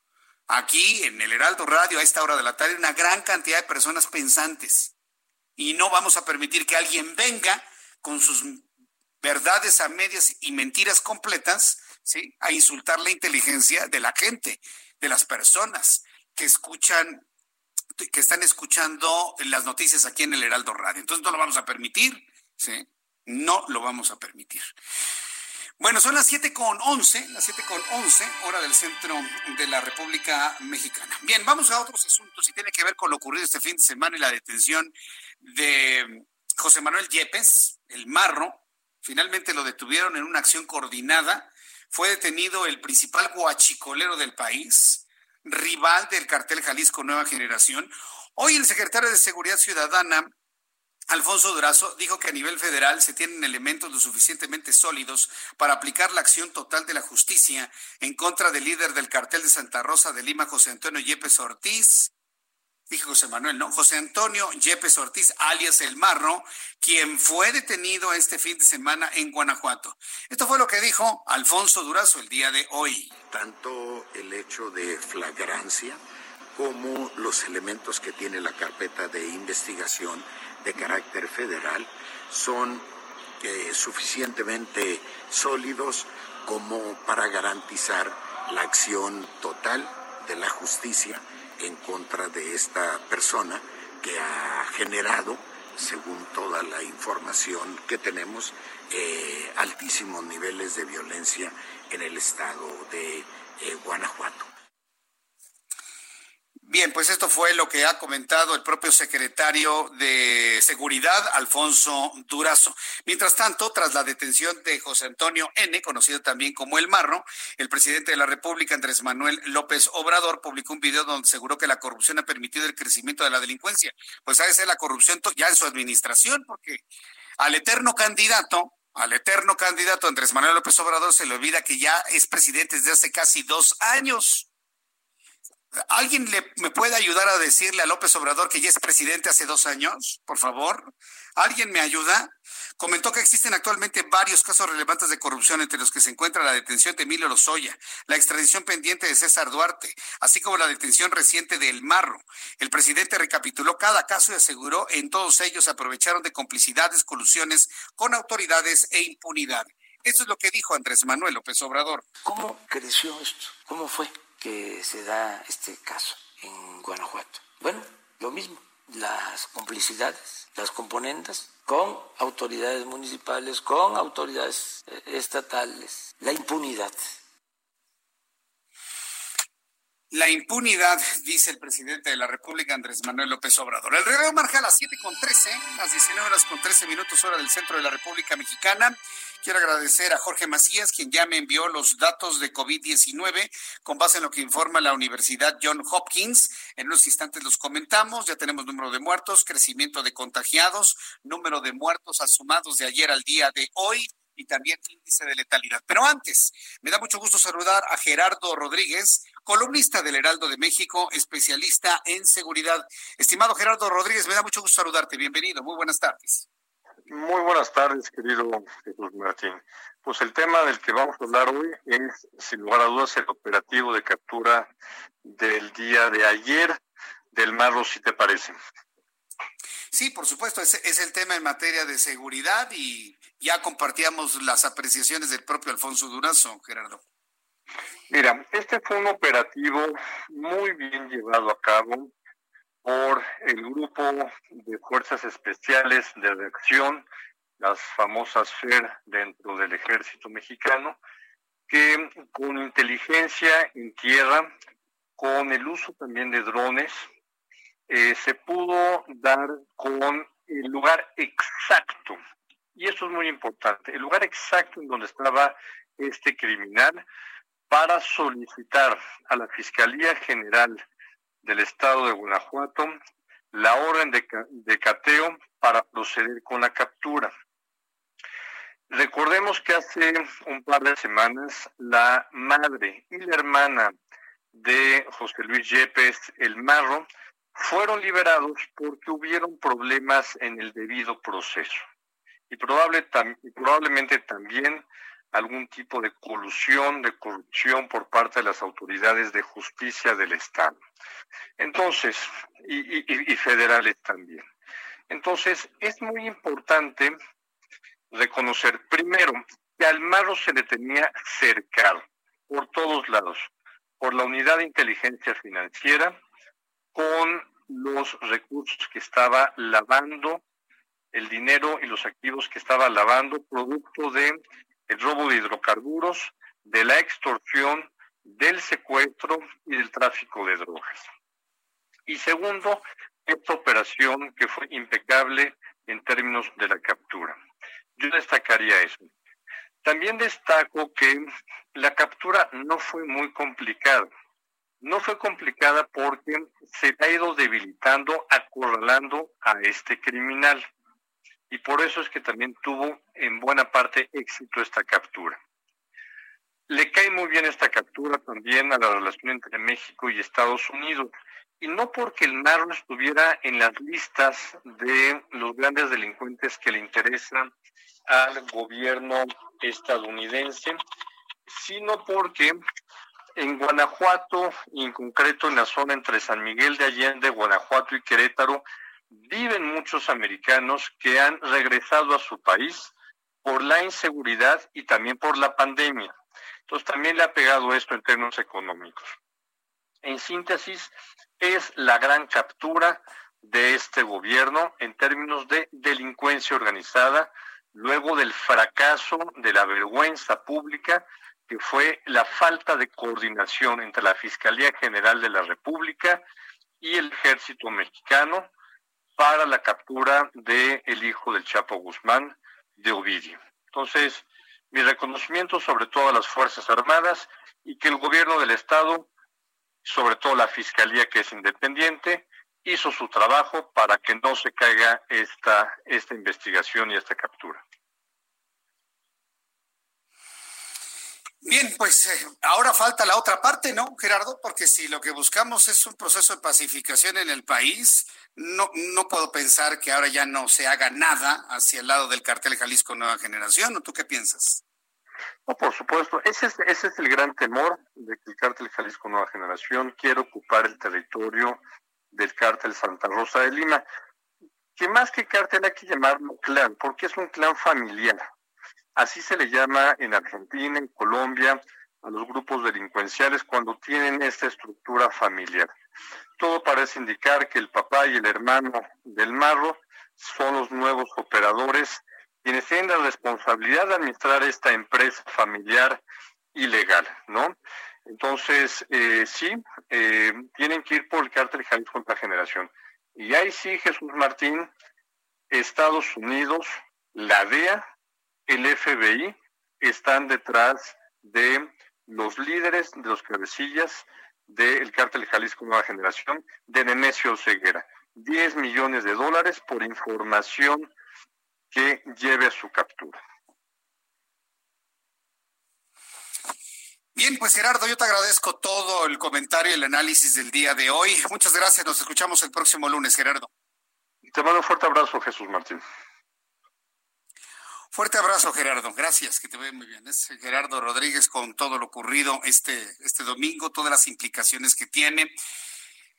Aquí en el Heraldo Radio a esta hora de la tarde una gran cantidad de personas pensantes. Y no vamos a permitir que alguien venga con sus verdades a medias y mentiras completas ¿sí? A insultar la inteligencia de la gente, de las personas que escuchan, que están escuchando las noticias aquí en el Heraldo Radio. Entonces no lo vamos a permitir, ¿sí? No lo vamos a permitir. Bueno, son las siete con once, las siete con once, hora del centro de la República Mexicana. Bien, vamos a otros asuntos y tiene que ver con lo ocurrido este fin de semana y la detención de José Manuel Yepes, el marro. Finalmente lo detuvieron en una acción coordinada fue detenido el principal guachicolero del país, rival del cartel Jalisco Nueva Generación. Hoy el secretario de Seguridad Ciudadana, Alfonso Durazo dijo que a nivel federal se tienen elementos lo suficientemente sólidos para aplicar la acción total de la justicia en contra del líder del cartel de Santa Rosa de Lima, José Antonio Yepes Ortiz. Dije José Manuel, ¿no? José Antonio Yepes Ortiz, alias El Marro, quien fue detenido este fin de semana en Guanajuato. Esto fue lo que dijo Alfonso Durazo el día de hoy. Tanto el hecho de flagrancia como los elementos que tiene la carpeta de investigación de carácter federal son eh, suficientemente sólidos como para garantizar la acción total de la justicia en contra de esta persona que ha generado, según toda la información que tenemos, eh, altísimos niveles de violencia en el estado de eh, Guanajuato. Bien, pues esto fue lo que ha comentado el propio secretario de Seguridad, Alfonso Durazo. Mientras tanto, tras la detención de José Antonio N., conocido también como El Marro, el presidente de la República, Andrés Manuel López Obrador, publicó un video donde aseguró que la corrupción ha permitido el crecimiento de la delincuencia. Pues ha de ser la corrupción ya en su administración, porque al eterno candidato, al eterno candidato Andrés Manuel López Obrador se le olvida que ya es presidente desde hace casi dos años. ¿Alguien le, me puede ayudar a decirle a López Obrador que ya es presidente hace dos años? Por favor. ¿Alguien me ayuda? Comentó que existen actualmente varios casos relevantes de corrupción entre los que se encuentra la detención de Emilio Lozoya, la extradición pendiente de César Duarte, así como la detención reciente de El Marro. El presidente recapituló cada caso y aseguró en todos ellos aprovecharon de complicidades, colusiones con autoridades e impunidad. Eso es lo que dijo Andrés Manuel López Obrador. ¿Cómo creció esto? ¿Cómo fue? Que se da este caso en Guanajuato. Bueno, lo mismo, las complicidades, las componentes con autoridades municipales, con autoridades eh, estatales, la impunidad. La impunidad, dice el presidente de la República, Andrés Manuel López Obrador. El reloj marca a las 7 con 13, las 19 horas con 13 minutos hora del centro de la República Mexicana. Quiero agradecer a Jorge Macías, quien ya me envió los datos de COVID-19 con base en lo que informa la Universidad John Hopkins. En unos instantes los comentamos. Ya tenemos número de muertos, crecimiento de contagiados, número de muertos asumados de ayer al día de hoy y también índice de letalidad. Pero antes, me da mucho gusto saludar a Gerardo Rodríguez, columnista del Heraldo de México, especialista en seguridad. Estimado Gerardo Rodríguez, me da mucho gusto saludarte. Bienvenido. Muy buenas tardes. Muy buenas tardes, querido Jesús Martín. Pues el tema del que vamos a hablar hoy es, sin lugar a dudas, el operativo de captura del día de ayer del Marro, si te parece. Sí, por supuesto, es, es el tema en materia de seguridad y ya compartíamos las apreciaciones del propio Alfonso Durazo, Gerardo. Mira, este fue un operativo muy bien llevado a cabo por el grupo de fuerzas especiales de reacción, las famosas FER dentro del ejército mexicano, que con inteligencia en tierra, con el uso también de drones, eh, se pudo dar con el lugar exacto, y eso es muy importante, el lugar exacto en donde estaba este criminal para solicitar a la Fiscalía General del Estado de Guanajuato la orden de, cateo para proceder con la captura. Recordemos que hace un par de semanas la madre y la hermana de José Luis Yepes, el Marro, fueron liberados porque hubieron problemas en el debido proceso y, probable, y probablemente también algún tipo de colusión, de corrupción por parte de las autoridades de justicia del Estado. Entonces, y, federales también. Entonces, es muy importante reconocer, primero, que al Marro se le tenía cercado por todos lados, por la unidad de inteligencia financiera, con los recursos que estaba lavando, el dinero y los activos que estaba lavando, producto de el robo de hidrocarburos, de la extorsión, del secuestro y del tráfico de drogas. Y segundo, esta operación que fue impecable en términos de la captura. Yo destacaría eso. También destaco que la captura no fue muy complicada. No fue complicada porque se ha ido debilitando, acorralando a este criminal. Y por eso es que también tuvo en buena parte éxito esta captura. Le cae muy bien esta captura también a la relación entre México y Estados Unidos, y no porque el narro estuviera en las listas de los grandes delincuentes que le interesan al gobierno estadounidense, sino porque en Guanajuato, y en concreto en la zona entre San Miguel de Allende, Guanajuato y Querétaro, viven muchos americanos que han regresado a su país por la inseguridad y también por la pandemia. Entonces también le ha pegado esto en términos económicos. En síntesis, es la gran captura de este gobierno en términos de delincuencia organizada, luego del fracaso de la vergüenza pública que fue la falta de coordinación entre la Fiscalía General de la República y el Ejército Mexicano para la captura del el hijo del Chapo Guzmán, de Ovidio. Entonces, mi reconocimiento sobre todo a las Fuerzas Armadas y que el gobierno del Estado, sobre todo la Fiscalía que es independiente, hizo su trabajo para que no se caiga esta, esta investigación y esta captura. Bien, pues eh, ahora falta la otra parte, ¿no, Gerardo? Porque si lo que buscamos es un proceso de pacificación en el país, no, no puedo pensar que ahora ya no se haga nada hacia el lado del cartel Jalisco Nueva Generación, ¿o tú qué piensas? No, por supuesto, ese es, ese es el gran temor de que el cártel Jalisco Nueva Generación quiere ocupar el territorio del cártel Santa Rosa de Lima, que más que cártel hay que llamarlo clan, porque es un clan familiar Así se le llama en Argentina, en Colombia, a los grupos delincuenciales cuando tienen esta estructura familiar. Todo parece indicar que el papá y el hermano del marro son los nuevos operadores quienes tienen la responsabilidad de administrar esta empresa familiar ilegal, ¿no? Entonces, eh, sí, eh, tienen que ir por el cártel Jalisco contra generación. Y ahí sí, Jesús Martín, Estados Unidos, la DEA el FBI están detrás de los líderes, de los cabecillas del cártel Jalisco Nueva Generación, de Nemesio Ceguera. 10 millones de dólares por información que lleve a su captura. Bien, pues Gerardo, yo te agradezco todo el comentario y el análisis del día de hoy. Muchas gracias, nos escuchamos el próximo lunes, Gerardo. Te mando un fuerte abrazo, Jesús Martín. Fuerte abrazo, Gerardo. Gracias, que te vea muy bien. Es Gerardo Rodríguez con todo lo ocurrido este, este domingo, todas las implicaciones que tiene.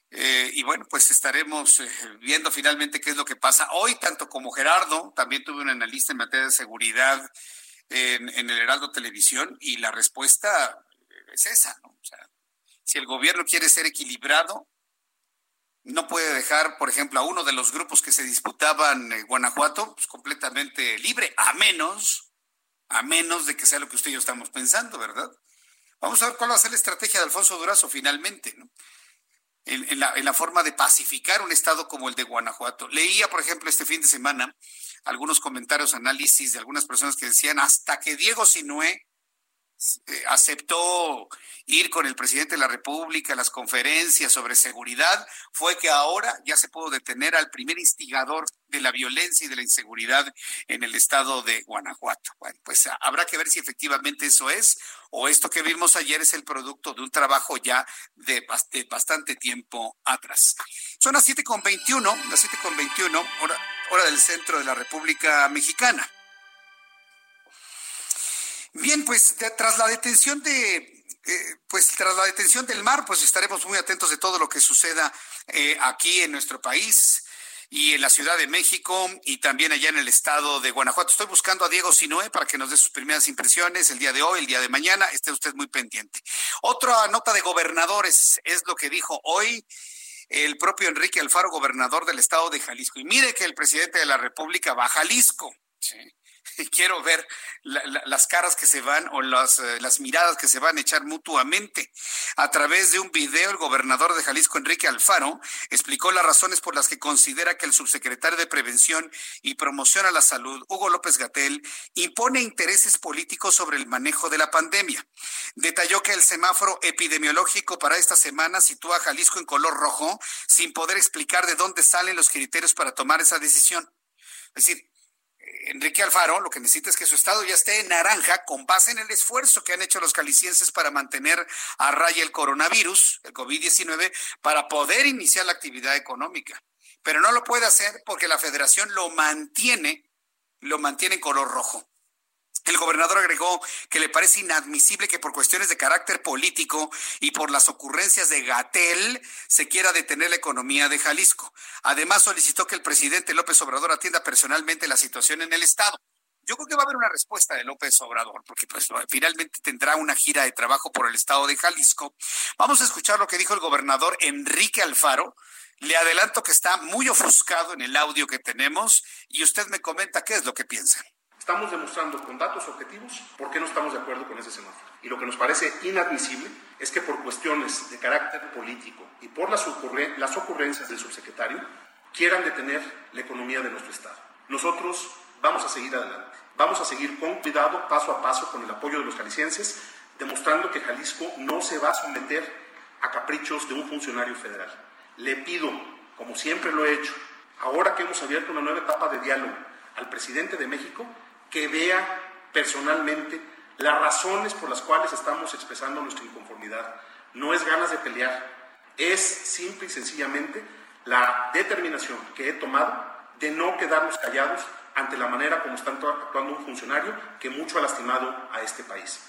Eh, y bueno, pues estaremos eh, viendo finalmente qué es lo que pasa. Hoy, tanto como Gerardo, también tuve un analista en materia de seguridad en, el Heraldo Televisión y la respuesta es esa, ¿no? O sea, si el gobierno quiere ser equilibrado, no puede dejar, por ejemplo, a uno de los grupos que se disputaban en Guanajuato pues, completamente libre, a menos, a menos de que sea lo que usted y yo estamos pensando, ¿verdad? Vamos a ver cuál va a ser la estrategia de Alfonso Durazo finalmente, ¿no? En, la, en la forma de pacificar un estado como el de Guanajuato. Leía, por ejemplo, este fin de semana algunos comentarios, análisis de algunas personas que decían hasta que Diego Sinué eh, aceptó ir con el presidente de la República a las conferencias sobre seguridad, fue que ahora ya se pudo detener al primer instigador de la violencia y de la inseguridad en el estado de Guanajuato. Bueno, pues habrá que ver si efectivamente eso es o esto que vimos ayer es el producto de un trabajo ya de, bastante tiempo atrás. Son las 7.21, las 7.21, hora, hora del centro de la República Mexicana. Bien, pues tras la detención de, eh, pues tras la detención del mar, pues estaremos muy atentos de todo lo que suceda eh, aquí en nuestro país y en la Ciudad de México y también allá en el estado de Guanajuato. Estoy buscando a Diego Sinoe para que nos dé sus primeras impresiones el día de hoy, el día de mañana. Esté usted muy pendiente. Otra nota de gobernadores es lo que dijo hoy el propio Enrique Alfaro, gobernador del estado de Jalisco. Y mire que el presidente de la República va a Jalisco. ¿sí? quiero ver las caras que se van o las, eh, las miradas que se van a echar mutuamente. A través de un video, el gobernador de Jalisco, Enrique Alfaro, explicó las razones por las que considera que el subsecretario de Prevención y Promoción a la Salud, Hugo López Gatel, impone intereses políticos sobre el manejo de la pandemia. Detalló que el semáforo epidemiológico para esta semana sitúa a Jalisco en color rojo, sin poder explicar de dónde salen los criterios para tomar esa decisión. Es decir, Enrique Alfaro lo que necesita es que su estado ya esté en naranja con base en el esfuerzo que han hecho los calicienses para mantener a raya el coronavirus, el COVID-19, para poder iniciar la actividad económica. Pero no lo puede hacer porque la federación lo mantiene, lo mantiene en color rojo. El gobernador agregó que le parece inadmisible que por cuestiones de carácter político y por las ocurrencias de Gatel se quiera detener la economía de Jalisco. Además, solicitó que el presidente López Obrador atienda personalmente la situación en el Estado. Yo creo que va a haber una respuesta de López Obrador, porque pues finalmente tendrá una gira de trabajo por el estado de Jalisco. Vamos a escuchar lo que dijo el gobernador Enrique Alfaro. Le adelanto que está muy ofuscado en el audio que tenemos y usted me comenta qué es lo que piensa. Estamos demostrando con datos objetivos por qué no estamos de acuerdo con ese semáforo. Y lo que nos parece inadmisible es que por cuestiones de carácter político y por las, las ocurrencias del subsecretario quieran detener la economía de nuestro Estado. Nosotros vamos a seguir adelante. Vamos a seguir con cuidado, paso a paso, con el apoyo de los jaliscienses, demostrando que Jalisco no se va a someter a caprichos de un funcionario federal. Le pido, como siempre lo he hecho, ahora que hemos abierto una nueva etapa de diálogo al presidente de México, que vea personalmente las razones por las cuales estamos expresando nuestra inconformidad. No es ganas de pelear, es simple y sencillamente la determinación que he tomado de no quedarnos callados ante la manera como está actuando un funcionario que mucho ha lastimado a este país.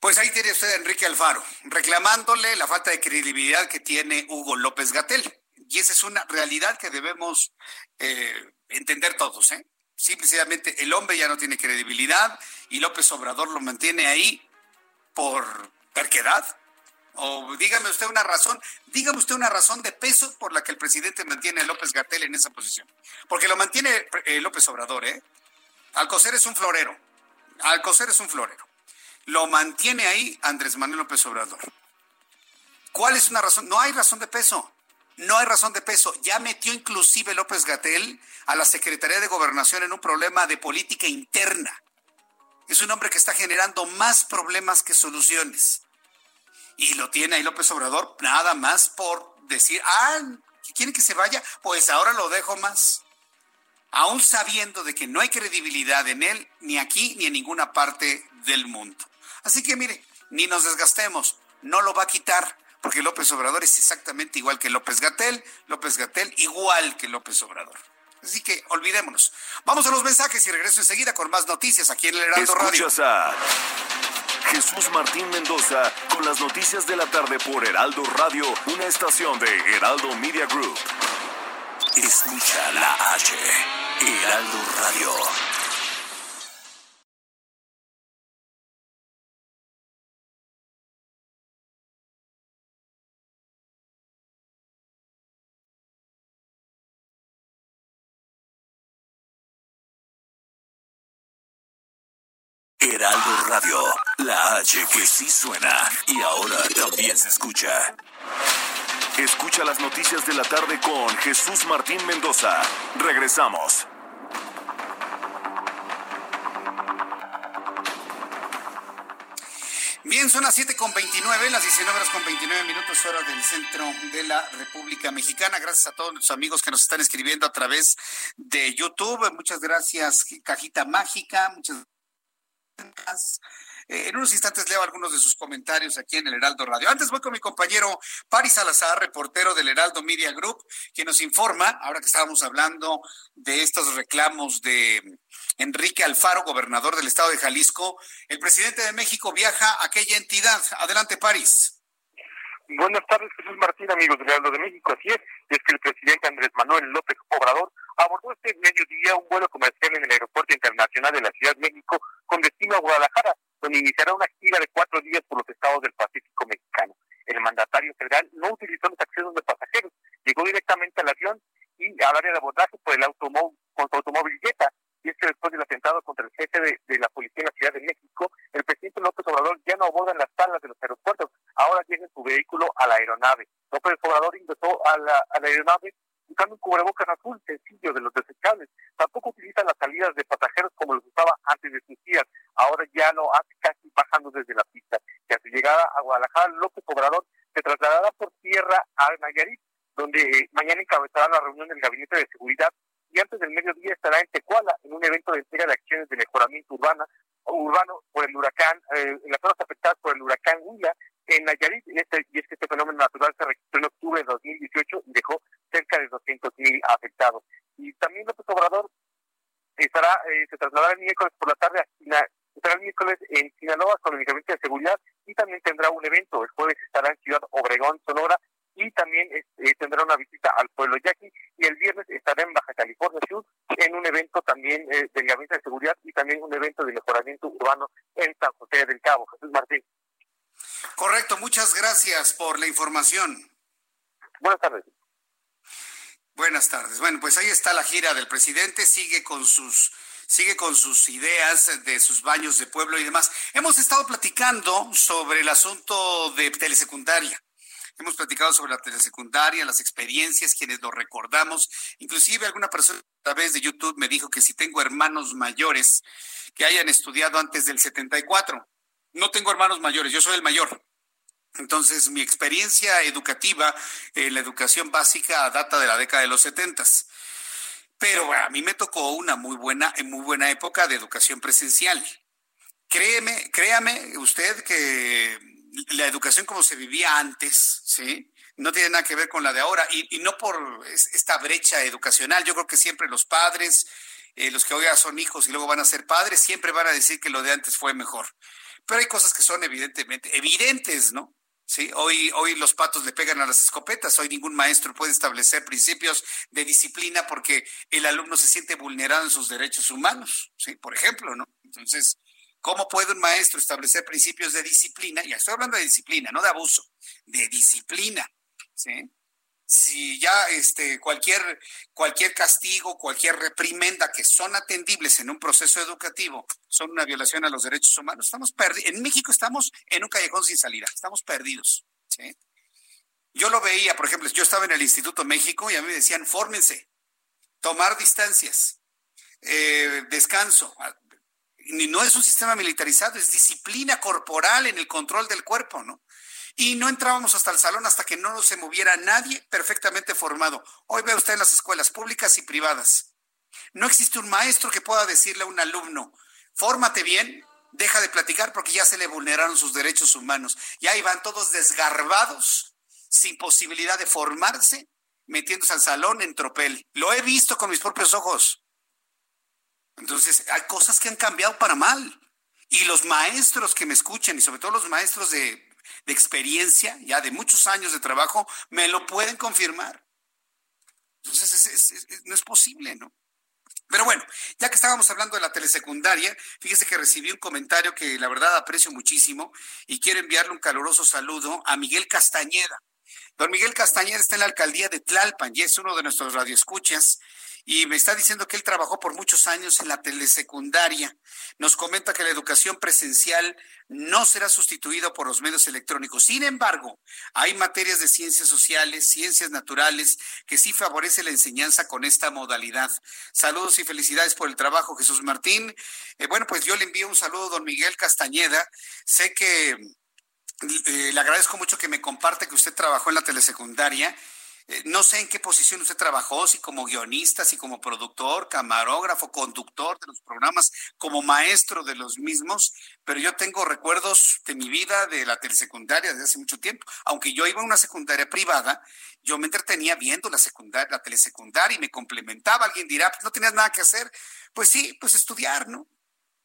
Pues ahí tiene usted a Enrique Alfaro, reclamándole la falta de credibilidad que tiene Hugo López Gatel. Y esa es una realidad que debemos eh, entender todos, ¿eh? Simplemente el hombre ya no tiene credibilidad y López Obrador lo mantiene ahí por terquedad. O dígame usted una razón, dígame usted una razón de peso por la que el presidente mantiene a López Gatel en esa posición. Porque lo mantiene eh, López Obrador, ¿eh? Alcocer es un florero. Alcocer es un florero. Lo mantiene ahí Andrés Manuel López Obrador. ¿Cuál es una razón? No hay razón de peso. No hay razón de peso. Ya metió inclusive López Gatel a la Secretaría de Gobernación en un problema de política interna. Es un hombre que está generando más problemas que soluciones. Y lo tiene ahí López Obrador nada más por decir, ah, ¿quieren que se vaya? Pues ahora lo dejo más. Aún sabiendo de que no hay credibilidad en él, ni aquí ni en ninguna parte del mundo. Así que mire, ni nos desgastemos, no lo va a quitar porque López Obrador es exactamente igual que López Gatel, López Gatel igual que López Obrador. Así que olvidémonos. Vamos a los mensajes y regreso enseguida con más noticias aquí en el Heraldo Radio. Escuchas a Jesús Martín Mendoza con las noticias de la tarde por Heraldo Radio, una estación de Heraldo Media Group. Escucha la H, Heraldo Radio. Heraldo Radio, la H que sí suena y ahora también se escucha. Escucha las noticias de la tarde con Jesús Martín Mendoza. Regresamos. Bien, son las 7 con 29, las 19 horas con 29 minutos, hora del centro de la República Mexicana. Gracias a todos nuestros amigos que nos están escribiendo a través de YouTube. Muchas gracias, Cajita Mágica. Muchas gracias en unos instantes leo algunos de sus comentarios aquí en el Heraldo Radio. Antes voy con mi compañero Paris Salazar, reportero del Heraldo Media Group, que nos informa, ahora que estábamos hablando de estos reclamos de Enrique Alfaro, gobernador del estado de Jalisco, el presidente de México viaja a aquella entidad. Adelante, Paris. Buenas tardes, Jesús Martín, amigos del Heraldo de México. Así es, es que el presidente Andrés Manuel López Obrador abordó este mediodía un vuelo comercial en el Aeropuerto Internacional de la Ciudad de México con destino a Guadalajara, donde iniciará una gira de cuatro días por los estados del Pacífico mexicano. El mandatario federal no utilizó los accesos de pasajeros, llegó directamente al avión y al área de abordaje por el automóvil, con su automóvil Jetta. Y es que después del atentado contra el jefe de, la policía en la Ciudad de México, el presidente López Obrador ya no aborda en las salas de los aeropuertos, ahora llega su vehículo a la aeronave. López Obrador ingresó a la, a la aeronave usando un cubrebocas azul sencillo de los desechables. Tampoco utiliza las salidas de pasajeros como los usaba antes de sus días. Ahora ya lo hace casi bajando desde la pista. Y a su llegada a Guadalajara, López Obrador se trasladará por tierra a Nayarit, donde eh, mañana encabezará la reunión del Gabinete de Seguridad y antes del estará en Tecuala, en un evento de entrega de acciones de mejoramiento urbana, urbano por el huracán, eh, en las zonas afectadas por el huracán Huila, en Nayarit, y, este, y es que este fenómeno natural se registró en octubre de 2018 y dejó cerca de 200 mil afectados. Y también López Obrador estará, eh, se trasladará el miércoles por la tarde a estará el miércoles en Sinaloa con el Gabinete de Seguridad y también tendrá un evento. El jueves estará en Ciudad Obregón, Sonora, y también eh, tendrá una visita al pueblo yaqui y el viernes estará en Baja California Sur en un evento también eh, del Gabinete de Seguridad y también un evento de mejoramiento urbano en San José del Cabo. Jesús Martín. Correcto, muchas gracias por la información. Buenas tardes. Buenas tardes. Bueno, pues ahí está la gira del presidente, sigue con sus sigue con sus ideas de sus baños de pueblo y demás. Hemos estado platicando sobre el asunto de telesecundaria. Hemos platicado sobre la telesecundaria, las experiencias, quienes lo recordamos. Inclusive alguna persona a través de YouTube me dijo que si tengo hermanos mayores que hayan estudiado antes del 74. No tengo hermanos mayores, yo soy el mayor. Entonces, mi experiencia educativa en la educación básica data de la década de los 70. Pero a mí me tocó una muy buena, muy buena época de educación presencial. Créeme, créame usted que la educación como se vivía antes, ¿sí? No tiene nada que ver con la de ahora y, no por esta brecha educacional. Yo creo que siempre los padres, eh, los que hoy son hijos y luego van a ser padres, siempre van a decir que lo de antes fue mejor. Pero hay cosas que son evidentemente evidentes, ¿no? Sí, hoy, hoy los patos le pegan a las escopetas, hoy ningún maestro puede establecer principios de disciplina porque el alumno se siente vulnerado en sus derechos humanos, ¿sí? Por ejemplo, ¿no? Entonces, ¿cómo puede un maestro establecer principios de disciplina? Ya estoy hablando de disciplina, no de abuso, de disciplina, si ya este, cualquier, cualquier castigo, cualquier reprimenda que son atendibles en un proceso educativo son una violación a los derechos humanos, estamos perdidos. En México estamos en un callejón sin salida, estamos perdidos. Yo lo veía, por ejemplo, yo estaba en el Instituto México y a mí me decían, fórmense, tomar distancias, eh, descanso. No es un sistema militarizado, es disciplina corporal en el control del cuerpo, ¿no? y no entrábamos hasta el salón hasta que no se moviera nadie perfectamente formado. Hoy ve usted en las escuelas públicas y privadas. No existe un maestro que pueda decirle a un alumno, fórmate bien, deja de platicar porque ya se le vulneraron sus derechos humanos. Y ahí van todos desgarbados, sin posibilidad de formarse, metiéndose al salón en tropel. Lo he visto con mis propios ojos. Entonces, hay cosas que han cambiado para mal. Y los maestros que me escuchan, y sobre todo los maestros de experiencia, ya de muchos años de trabajo, me lo pueden confirmar. Entonces, no es posible, ¿no? Pero bueno, ya que estábamos hablando de la telesecundaria, fíjese que recibí un comentario que la verdad aprecio muchísimo y quiero enviarle un caluroso saludo a Miguel Castañeda. Don Miguel Castañeda está en la alcaldía de Tlalpan y es uno de nuestros radioescuchas y me está diciendo que él trabajó por muchos años en la telesecundaria. Nos comenta que la educación presencial no será sustituida por los medios electrónicos. Sin embargo, hay materias de ciencias sociales, ciencias naturales, que sí favorece la enseñanza con esta modalidad. Saludos y felicidades por el trabajo, Jesús Martín. Eh, bueno, pues yo le envío un saludo a don Miguel Castañeda. Sé que eh, le agradezco mucho que me comparte que usted trabajó en la telesecundaria eh, no sé en qué posición usted trabajó, si como guionista, si como productor, camarógrafo, conductor de los programas, como maestro de los mismos, pero yo tengo recuerdos de mi vida de la telesecundaria desde hace mucho tiempo. Aunque yo iba a una secundaria privada, yo me entretenía viendo la secundaria, la telesecundaria y me complementaba. Alguien dirá, pues no tenías nada que hacer. Pues sí, pues estudiar, ¿no?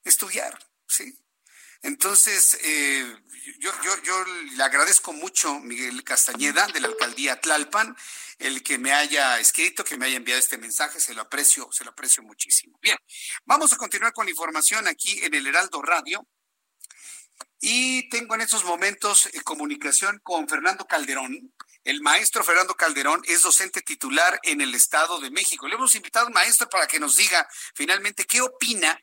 Estudiar, sí. Entonces, eh, yo, yo, yo, le agradezco mucho, Miguel Castañeda, de la alcaldía Tlalpan, el que me haya escrito, que me haya enviado este mensaje, se lo aprecio, se lo aprecio muchísimo. Bien, vamos a continuar con la información aquí en el Heraldo Radio. Y tengo en estos momentos eh, comunicación con Fernando Calderón. El maestro Fernando Calderón es docente titular en el Estado de México. Le hemos invitado al maestro para que nos diga finalmente qué opina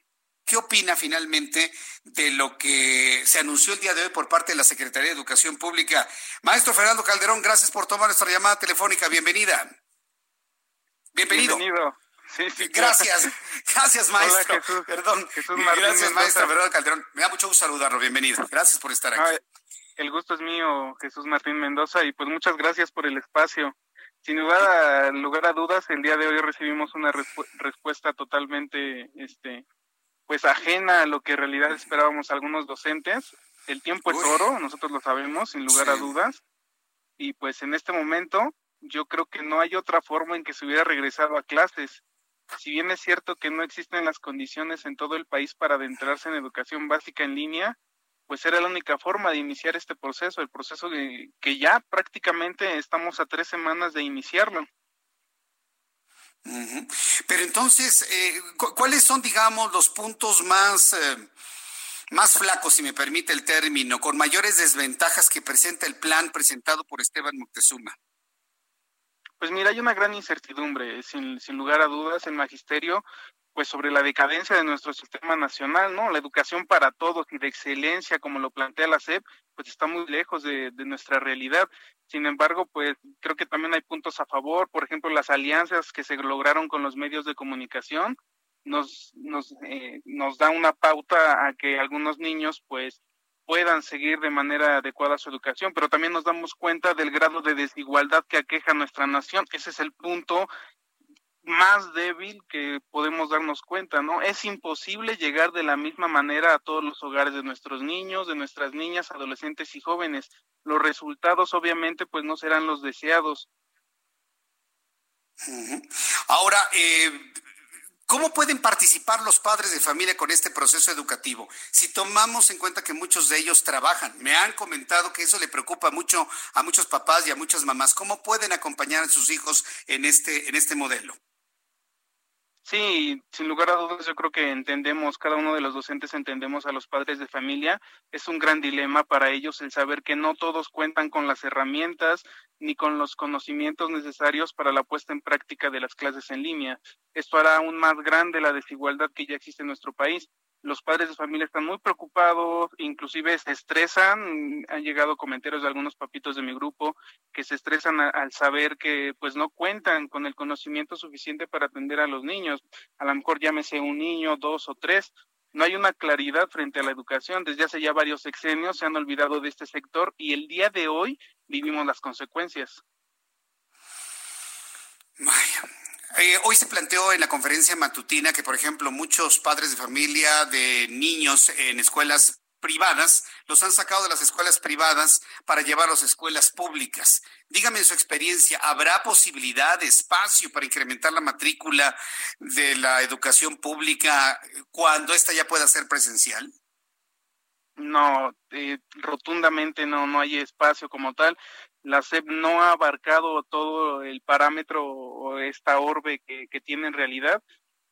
¿Qué opina finalmente de lo que se anunció el día de hoy por parte de la Secretaría de Educación Pública? Maestro Fernando Calderón, gracias por tomar nuestra llamada telefónica. Bienvenida. Bienvenido. Bienvenido. Gracias, gracias maestro. Perdón. gracias maestro Fernando Calderón. Me da mucho gusto saludarlo. Bienvenido. Gracias por estar aquí. el gusto es mío, Jesús Martín Mendoza, y pues muchas gracias por el espacio. sin lugar a, lugar a dudas, el día de hoy recibimos una respuesta totalmente, este, pues ajena a lo que en realidad esperábamos algunos docentes. El tiempo es oro, nosotros lo sabemos, sin lugar a dudas. Y pues en este momento yo creo que no hay otra forma en que se hubiera regresado a clases. Si bien es cierto que no existen las condiciones en todo el país para adentrarse en educación básica en línea, pues era la única forma de iniciar este proceso, el proceso de, que ya prácticamente estamos a tres semanas de iniciarlo. Pero entonces, eh, ¿cuáles son, digamos, los puntos más, eh, más flacos, si me permite el término, con mayores desventajas que presenta el plan presentado por Esteban Moctezuma? Pues mira, hay una gran incertidumbre, sin, sin lugar a dudas, el magisterio pues sobre la decadencia de nuestro sistema nacional, ¿no? La educación para todos y de excelencia, como lo plantea la SEP, pues está muy lejos de, nuestra realidad. Sin embargo, pues creo que también hay puntos a favor, por ejemplo, las alianzas que se lograron con los medios de comunicación nos, nos, eh, nos da una pauta a que algunos niños, pues, puedan seguir de manera adecuada su educación, pero también nos damos cuenta del grado de desigualdad que aqueja nuestra nación. Ese es el punto más débil que podemos darnos cuenta, ¿no? Es imposible llegar de la misma manera a todos los hogares de nuestros niños, de nuestras niñas, adolescentes y jóvenes. Los resultados obviamente pues no serán los deseados. Ahora, eh, ¿Cómo pueden participar los padres de familia con este proceso educativo? Si tomamos en cuenta que muchos de ellos trabajan, me han comentado que eso le preocupa mucho a muchos papás y a muchas mamás. ¿Cómo pueden acompañar a sus hijos en este, en este modelo? Sí, sin lugar a dudas, yo creo que entendemos, cada uno de los docentes entendemos a los padres de familia. Es un gran dilema para ellos el saber que no todos cuentan con las herramientas ni con los conocimientos necesarios para la puesta en práctica de las clases en línea. Esto hará aún más grande la desigualdad que ya existe en nuestro país los padres de familia están muy preocupados, inclusive se estresan, han llegado comentarios de algunos papitos de mi grupo que se estresan al saber que pues no cuentan con el conocimiento suficiente para atender a los niños, a lo mejor llámese un niño, dos o tres, no hay una claridad frente a la educación. Desde hace ya varios sexenios se han olvidado de este sector y el día de hoy vivimos las consecuencias. Eh, hoy se planteó en la conferencia matutina que, por ejemplo, muchos padres de familia de niños en escuelas privadas los han sacado de las escuelas privadas para llevarlos a escuelas públicas. Dígame en su experiencia, ¿habrá posibilidad de espacio para incrementar la matrícula de la educación pública cuando esta ya pueda ser presencial? No, eh, rotundamente no, no hay espacio como tal la SEP no ha abarcado todo el parámetro o esta orbe que, tiene en realidad.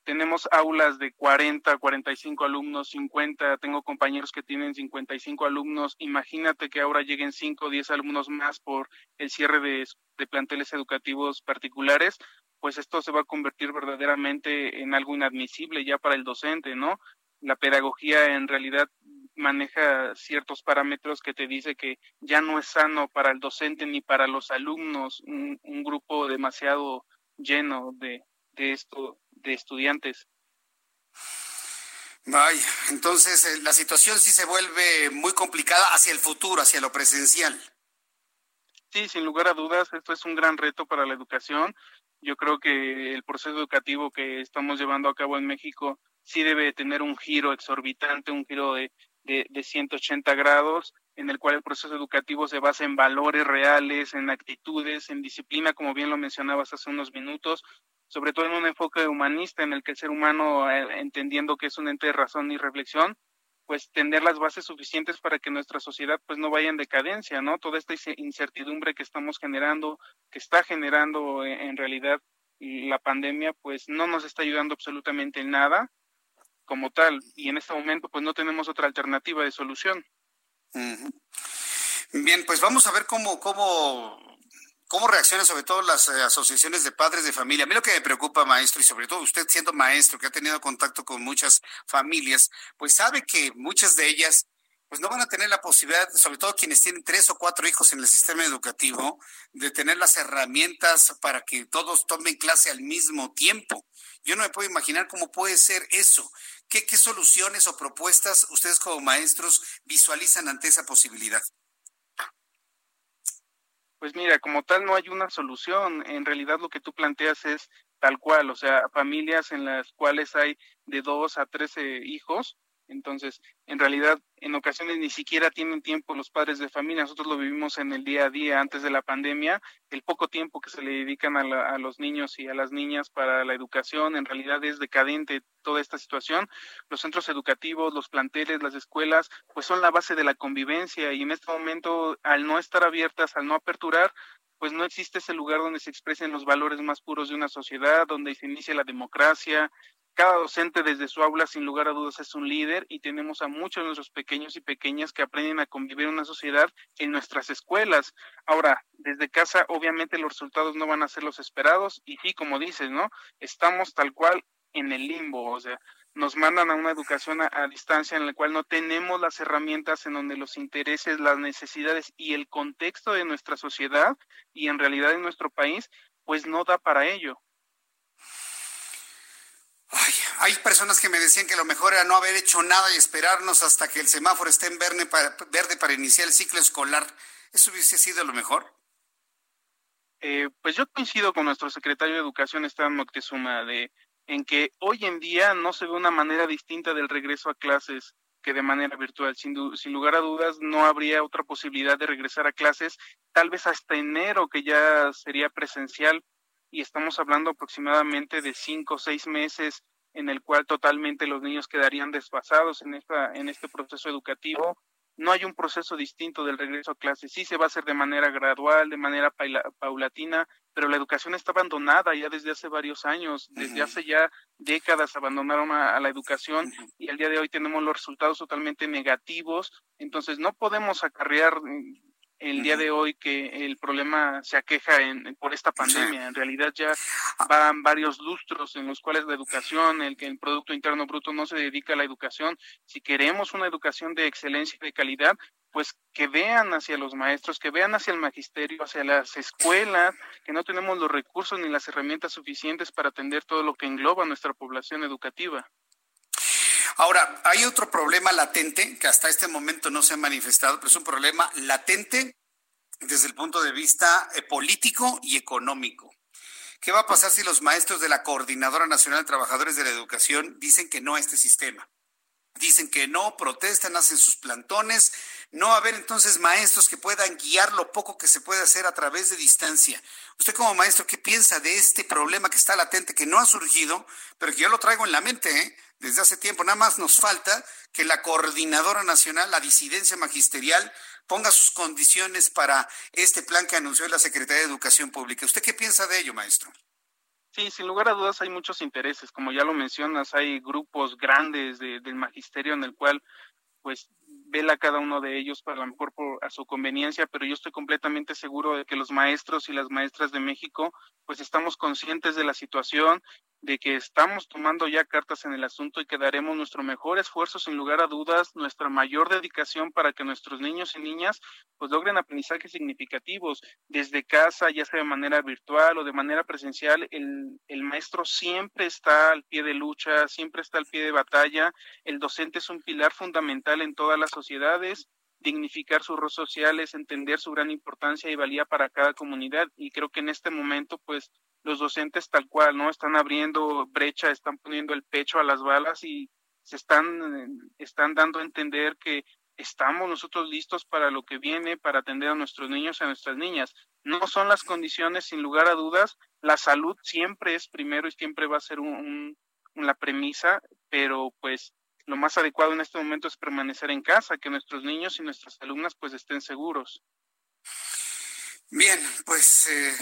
Tenemos aulas de 40, 45 alumnos, 50, tengo compañeros que tienen 55 alumnos. Imagínate que ahora lleguen 5 o 10 alumnos más por el cierre de, de planteles educativos particulares, pues esto se va a convertir verdaderamente en algo inadmisible ya para el docente, ¿no? La pedagogía en realidad maneja ciertos parámetros que te dice que ya no es sano para el docente ni para los alumnos un, grupo demasiado lleno de, de esto de estudiantes. Vaya, entonces eh, la situación sí se vuelve muy complicada hacia el futuro, hacia lo presencial. Sí, sin lugar a dudas, esto es un gran reto para la educación. Yo creo que el proceso educativo que estamos llevando a cabo en México sí debe tener un giro exorbitante, un giro de de, de 180 grados, en el cual el proceso educativo se basa en valores reales, en actitudes, en disciplina, como bien lo mencionabas hace unos minutos, sobre todo en un enfoque humanista en el que el ser humano, eh, entendiendo que es un ente de razón y reflexión, pues tener las bases suficientes para que nuestra sociedad pues no vaya en decadencia, ¿no? Toda esta incertidumbre que estamos generando, que está generando eh, en realidad la pandemia, pues no nos está ayudando absolutamente en nada como tal y en este momento pues no tenemos otra alternativa de solución. Bien, pues vamos a ver cómo, cómo, cómo reaccionan sobre todo las eh, asociaciones de padres de familia. A mí lo que me preocupa, maestro, y sobre todo usted siendo maestro, que ha tenido contacto con muchas familias, pues sabe que muchas de ellas pues no van a tener la posibilidad, sobre todo quienes tienen tres o cuatro hijos en el sistema educativo, de tener las herramientas para que todos tomen clase al mismo tiempo. Yo no me puedo imaginar cómo puede ser eso. ¿Qué, soluciones o propuestas ustedes como maestros visualizan ante esa posibilidad? Pues mira, como tal no hay una solución. En realidad lo que tú planteas es tal cual, o sea, familias en las cuales hay de dos a trece hijos, entonces, en realidad, en ocasiones ni siquiera tienen tiempo los padres de familia. Nosotros lo vivimos en el día a día antes de la pandemia. El poco tiempo que se le dedican a, los niños y a las niñas para la educación, en realidad es decadente toda esta situación. Los centros educativos, los planteles, las escuelas, pues son la base de la convivencia y en este momento, al no estar abiertas, al no aperturar, pues no existe ese lugar donde se expresen los valores más puros de una sociedad, donde se inicia la democracia, cada docente desde su aula, sin lugar a dudas, es un líder y tenemos a muchos de nuestros pequeños y pequeñas que aprenden a convivir en una sociedad en nuestras escuelas. Ahora, desde casa, obviamente los resultados no van a ser los esperados y sí, como dices, ¿no? Estamos tal cual en el limbo, o sea, nos mandan a una educación a, a, distancia en la cual no tenemos las herramientas en donde los intereses, las necesidades y el contexto de nuestra sociedad y en realidad en nuestro país, pues no da para ello. Ay, hay personas que me decían que lo mejor era no haber hecho nada y esperarnos hasta que el semáforo esté en verde para, verde para iniciar el ciclo escolar. ¿Eso hubiese sido lo mejor? Eh, pues yo coincido con nuestro secretario de Educación, Esteban Moctezuma, de, en que hoy en día no se ve una manera distinta del regreso a clases que de manera virtual. Sin, sin lugar a dudas, no habría otra posibilidad de regresar a clases, tal vez hasta enero, que ya sería presencial, y estamos hablando aproximadamente de cinco o seis meses en el cual totalmente los niños quedarían desfasados en esta en este proceso educativo. No hay un proceso distinto del regreso a clases. Sí se va a hacer de manera gradual, de manera paulatina, pero la educación está abandonada ya desde hace varios años, desde hace ya décadas abandonaron a, a la educación y al día de hoy tenemos los resultados totalmente negativos. Entonces no podemos acarrear el día de hoy que el problema se aqueja en, por esta pandemia. En realidad ya Ah. van varios lustros en los cuales la educación, el que el Producto Interno Bruto no se dedica a la educación. Si queremos una educación de excelencia y de calidad, pues que vean hacia los maestros, que vean hacia el magisterio, hacia las escuelas, que no tenemos los recursos ni las herramientas suficientes para atender todo lo que engloba nuestra población educativa. Ahora, hay otro problema latente que hasta este momento no se ha manifestado, pero es un problema latente desde el punto de vista eh, político y económico. ¿Qué va a pasar si los maestros de la Coordinadora Nacional de Trabajadores de la Educación dicen que no a este sistema? Dicen que no, protestan, hacen sus plantones. No va a haber entonces maestros que puedan guiar lo poco que se puede hacer a través de distancia. Usted como maestro, ¿qué piensa de este problema que está latente, que no ha surgido, pero que yo lo traigo en la mente ¿eh? Desde hace tiempo? Nada más nos falta que la Coordinadora Nacional, la disidencia magisterial, ponga sus condiciones para este plan que anunció la Secretaría de Educación Pública. ¿Usted qué piensa de ello, maestro? Sí, sin lugar a dudas hay muchos intereses, como ya lo mencionas, hay grupos grandes de, del magisterio en el cual pues vela cada uno de ellos para lo mejor por, a su conveniencia, pero yo estoy completamente seguro de que los maestros y las maestras de México pues estamos conscientes de la situación, de que estamos tomando ya cartas en el asunto y que daremos nuestro mejor esfuerzo sin lugar a dudas, nuestra mayor dedicación para que nuestros niños y niñas pues logren aprendizajes significativos desde casa, ya sea de manera virtual o de manera presencial, el, el maestro siempre está al pie de lucha, siempre está al pie de batalla, el docente es un pilar fundamental en todas las sociedades, dignificar sus roles sociales, entender su gran importancia y valía para cada comunidad y creo que en este momento pues los docentes tal cual, ¿no? Están abriendo brecha, están poniendo el pecho a las balas y se están, están dando a entender que estamos nosotros listos para lo que viene, para atender a nuestros niños y a nuestras niñas. No son las condiciones, sin lugar a dudas, la salud siempre es primero y siempre va a ser un, un, la premisa, pero pues lo más adecuado en este momento es permanecer en casa, que nuestros niños y nuestras alumnas pues estén seguros. Bien, pues eh,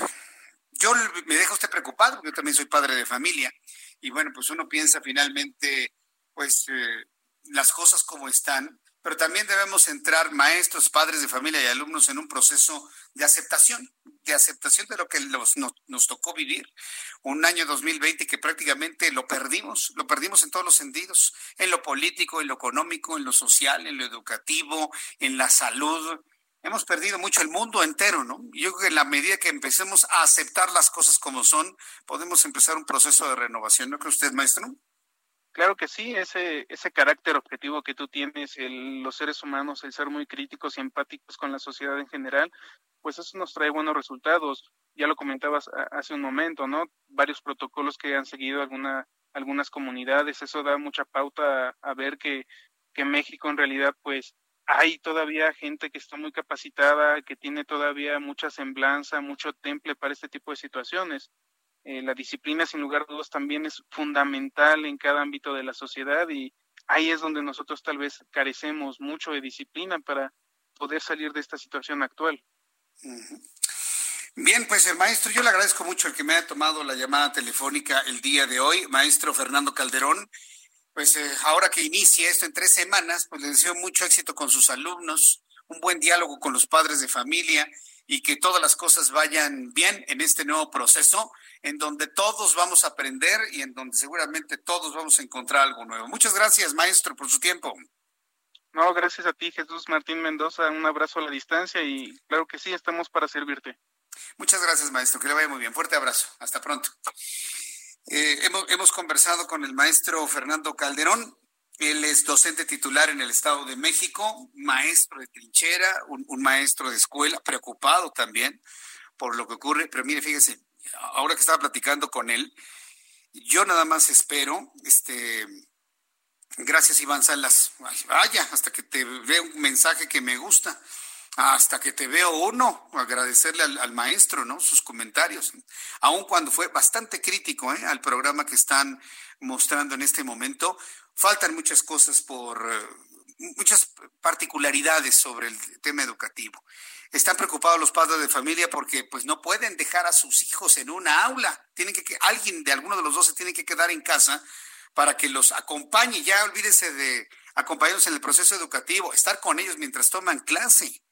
yo me deja usted preocupado, porque yo también soy padre de familia, y bueno, pues uno piensa finalmente, pues eh, las cosas como están, pero también debemos entrar maestros, padres de familia y alumnos en un proceso de aceptación, de aceptación de lo que los, nos, nos, tocó vivir. Un año 2020 que prácticamente lo perdimos, lo perdimos en todos los sentidos, en lo político, en lo económico, en lo social, en lo educativo, en la salud. Hemos perdido mucho el mundo entero, ¿no? Yo creo que en la medida que empecemos a aceptar las cosas como son, podemos empezar un proceso de renovación. ¿No cree usted, maestro? Claro que sí, ese, ese carácter objetivo que tú tienes, el, los seres humanos, el ser muy críticos y empáticos con la sociedad en general, pues eso nos trae buenos resultados. Ya lo comentabas hace un momento, ¿no? Varios protocolos que han seguido alguna, algunas comunidades, eso da mucha pauta a, ver que, que México en realidad, pues, hay todavía gente que está muy capacitada, que tiene todavía mucha semblanza, mucho temple para este tipo de situaciones. Eh, la disciplina, sin lugar a dudas, también es fundamental en cada ámbito de la sociedad y ahí es donde nosotros tal vez carecemos mucho de disciplina para poder salir de esta situación actual. Bien, pues el maestro, yo le agradezco mucho el que me haya tomado la llamada telefónica el día de hoy, maestro Fernando Calderón. Pues eh, ahora que inicie esto en tres semanas, pues le deseo mucho éxito con sus alumnos, un buen diálogo con los padres de familia y que todas las cosas vayan bien en este nuevo proceso en donde todos vamos a aprender y en donde seguramente todos vamos a encontrar algo nuevo. Muchas gracias, maestro, por su tiempo. No, gracias a ti, Jesús Martín Mendoza. Un abrazo a la distancia y claro que sí, estamos para servirte. Muchas gracias, maestro. Que le vaya muy bien. Fuerte abrazo. Hasta pronto. Eh, hemos, conversado con el maestro Fernando Calderón. Él es docente titular en el Estado de México, maestro de trinchera, un, maestro de escuela, preocupado también por lo que ocurre. Pero mire, fíjese, ahora que estaba platicando con él, yo nada más espero, este, gracias Iván Salas, vaya, hasta que te veo un mensaje que me gusta, hasta que te veo uno, agradecerle al, maestro, ¿no? Sus comentarios, aun cuando fue bastante crítico ¿eh? al programa que están mostrando en este momento, faltan muchas cosas por, eh, muchas particularidades sobre el tema educativo. Están preocupados los padres de familia porque pues no pueden dejar a sus hijos en una aula. Tienen que, alguien de alguno de los dos se tiene que quedar en casa para que los acompañe. Ya olvídese de acompañarlos en el proceso educativo, estar con ellos mientras toman clase.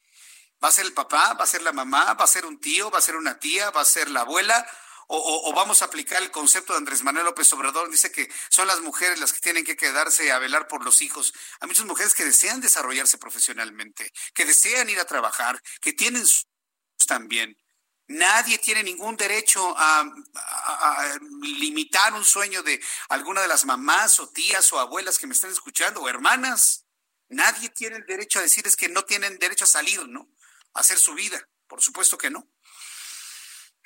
Va a ser el papá, va a ser la mamá, va a ser un tío, va a ser una tía, va a ser la abuela o, vamos a aplicar el concepto de Andrés Manuel López Obrador, dice que son las mujeres las que tienen que quedarse a velar por los hijos. Hay muchas mujeres que desean desarrollarse profesionalmente, que desean ir a trabajar, que tienen también. Nadie tiene ningún derecho a, limitar un sueño de alguna de las mamás o tías o abuelas que me están escuchando o hermanas. Nadie tiene el derecho a decirles que no tienen derecho a salir, ¿no? Hacer su vida. Por supuesto que no.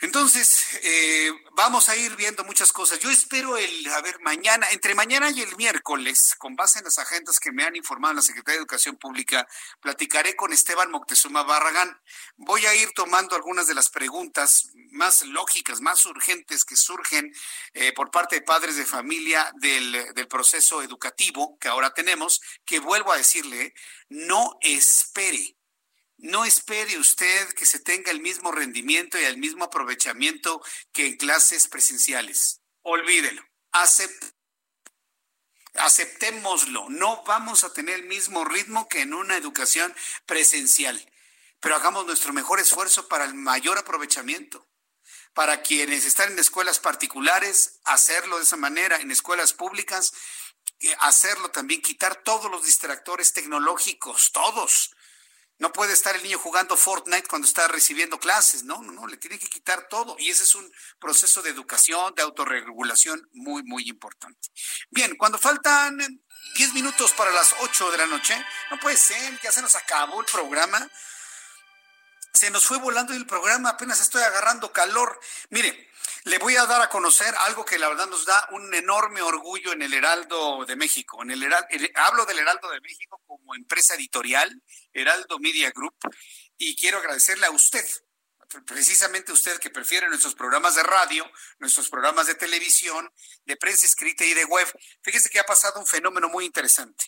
Entonces, eh, vamos a ir viendo muchas cosas. Yo espero el, a ver, mañana, entre mañana y el miércoles, con base en las agendas que me han informado la Secretaría de Educación Pública, platicaré con Esteban Moctezuma Barragán. Voy a ir tomando algunas de las preguntas más lógicas, más urgentes que surgen eh, por parte de padres de familia del, del proceso educativo que ahora tenemos, que vuelvo a decirle, no espere no espere usted que se tenga el mismo rendimiento y el mismo aprovechamiento que en clases presenciales. Olvídelo. aceptémoslo. No vamos a tener el mismo ritmo que en una educación presencial. Pero hagamos nuestro mejor esfuerzo para el mayor aprovechamiento. Para quienes están en escuelas particulares, hacerlo de esa manera. En escuelas públicas, eh, hacerlo también, quitar todos los distractores tecnológicos, todos no puede estar el niño jugando Fortnite cuando está recibiendo clases, no, no, no, le tiene que quitar todo. Y ese es un proceso de educación, de autorregulación muy, muy importante. Bien, cuando faltan 10 minutos para las 8 de la noche, no puede ser, ya se nos acabó el programa. Se nos fue volando el programa, apenas estoy agarrando calor. Mire, le voy a dar a conocer algo que la verdad nos da un enorme orgullo en el Heraldo de México. En el, hablo del Heraldo de México como empresa editorial, Heraldo Media Group, y quiero agradecerle a usted, precisamente usted que prefiere nuestros programas de radio, nuestros programas de televisión, de prensa escrita y de web. Fíjese que ha pasado un fenómeno muy interesante.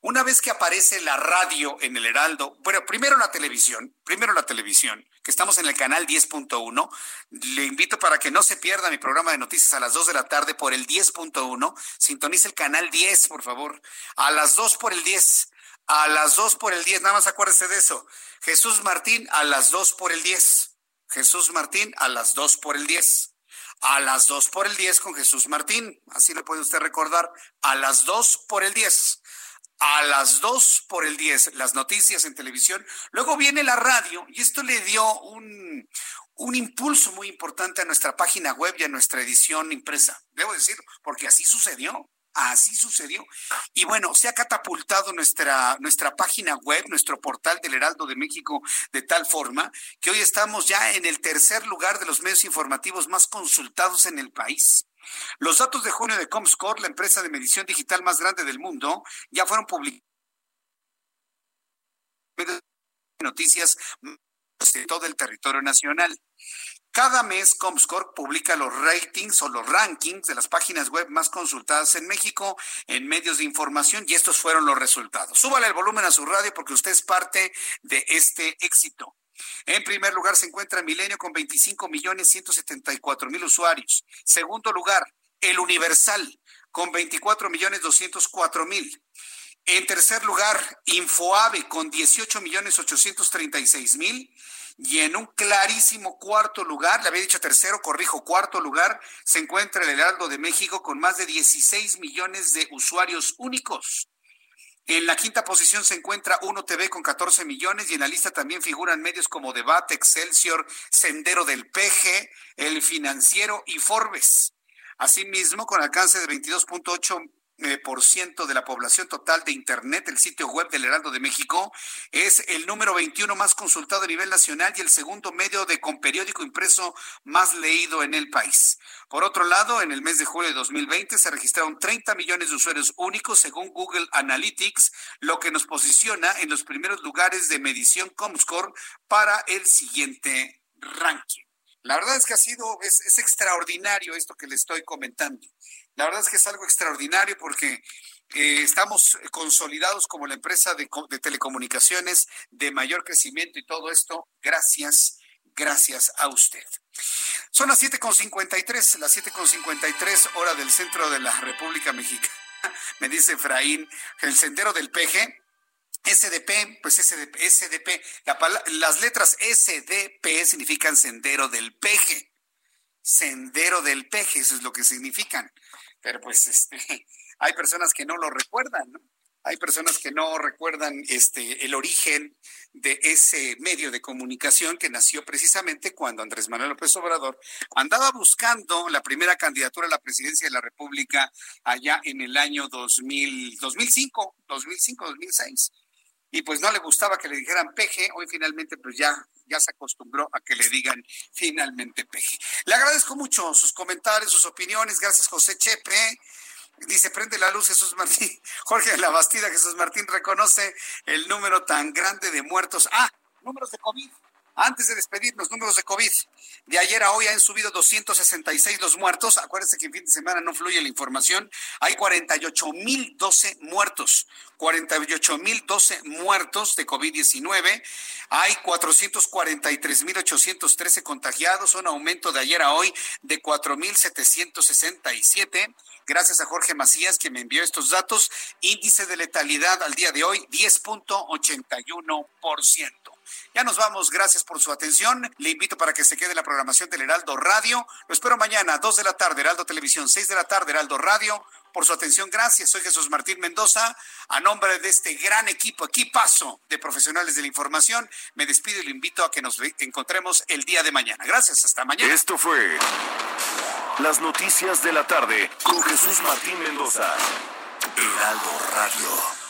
Una vez que aparece la radio en el Heraldo, bueno, primero la televisión, primero la televisión, que estamos en el canal 10.1, le invito para que no se pierda mi programa de noticias a las 2 de la tarde por el 10.1, sintonice el canal 10, por favor, a las 2 por el 10. A las 2 por el 10, nada más acuérdese de eso. Jesús Martín a las 2 por el 10. Jesús Martín a las 2 por el 10. A las 2 por el 10 con Jesús Martín. Así lo puede usted recordar. A las 2 por el 10. A las 2 por el 10. Las noticias en televisión. Luego viene la radio y esto le dio un, un impulso muy importante a nuestra página web y a nuestra edición impresa. Debo decir, porque así sucedió. Así sucedió. Y bueno, se ha catapultado nuestra, nuestra página web, nuestro portal del Heraldo de México, de tal forma que hoy estamos ya en el tercer lugar de los medios informativos más consultados en el país. Los datos de junio de Comscore, la empresa de medición digital más grande del mundo, ya fueron publicados noticias de todo el territorio nacional. Cada mes Comscore publica los ratings o los rankings de las páginas web más consultadas en México en medios de información y estos fueron los resultados. Súbale el volumen a su radio porque usted es parte de este éxito. En primer lugar se encuentra Milenio con 25 millones 174 mil usuarios. Segundo lugar, El Universal con 24 millones 204 mil. En tercer lugar, Infoave con 18 millones 836 mil. Y en un clarísimo cuarto lugar, le había dicho tercero, corrijo, cuarto lugar, se encuentra el Heraldo de México con más de 16 millones de usuarios únicos. En la quinta posición se encuentra Uno TV con 14 millones y en la lista también figuran medios como Debate, Excelsior, Sendero del PG, El Financiero y Forbes. Asimismo, con alcance de 22.8 eh, por ciento de la población total de Internet, el sitio web del Heraldo de México es el número 21 más consultado a nivel nacional y el segundo medio de con periódico impreso más leído en el país. Por otro lado, en el mes de julio de 2020 se registraron 30 millones de usuarios únicos según Google Analytics, lo que nos posiciona en los primeros lugares de medición Comscore para el siguiente ranking. La verdad es que ha sido, es, es extraordinario esto que le estoy comentando. La verdad es que es algo extraordinario porque eh, estamos consolidados como la empresa de, telecomunicaciones de mayor crecimiento y todo esto gracias, gracias a usted. Son las 7.53, las 7.53 hora del centro de la República Mexicana. Me dice Efraín, el sendero del PG, SDP, pues SDP, SDP las letras SDP significan sendero del peje. Sendero del peje, eso es lo que significan pero pues este, hay personas que no lo recuerdan, ¿no? Hay personas que no recuerdan este, el origen de ese medio de comunicación que nació precisamente cuando Andrés Manuel López Obrador andaba buscando la primera candidatura a la presidencia de la República allá en el año 2000, 2005, 2005, 2006 y pues no le gustaba que le dijeran peje, hoy finalmente pues ya, ya se acostumbró a que le digan finalmente peje. Le agradezco mucho sus comentarios, sus opiniones, gracias José Chepe. Dice, prende la luz Jesús Martín. Jorge de la Bastida, Jesús Martín reconoce el número tan grande de muertos. Ah, números de COVID. Antes de despedirnos, números de COVID. De ayer a hoy han subido 266 los muertos. Acuérdense que en fin de semana no fluye la información. Hay 48.012 muertos. 48.012 muertos de COVID-19. Hay 443.813 contagiados, un aumento de ayer a hoy de 4.767. Gracias a Jorge Macías que me envió estos datos. Índice de letalidad al día de hoy 10.81%. Ya nos vamos, gracias por su atención. Le invito para que se quede la programación del Heraldo Radio. Lo espero mañana, 2 de la tarde, Heraldo Televisión, 6 de la tarde, Heraldo Radio. Por su atención, gracias. Soy Jesús Martín Mendoza. A nombre de este gran equipo, equipazo de profesionales de la información, me despido y le invito a que nos encontremos el día de mañana. Gracias, hasta mañana. Esto fue las noticias de la tarde con Jesús Martín Mendoza. Heraldo Radio.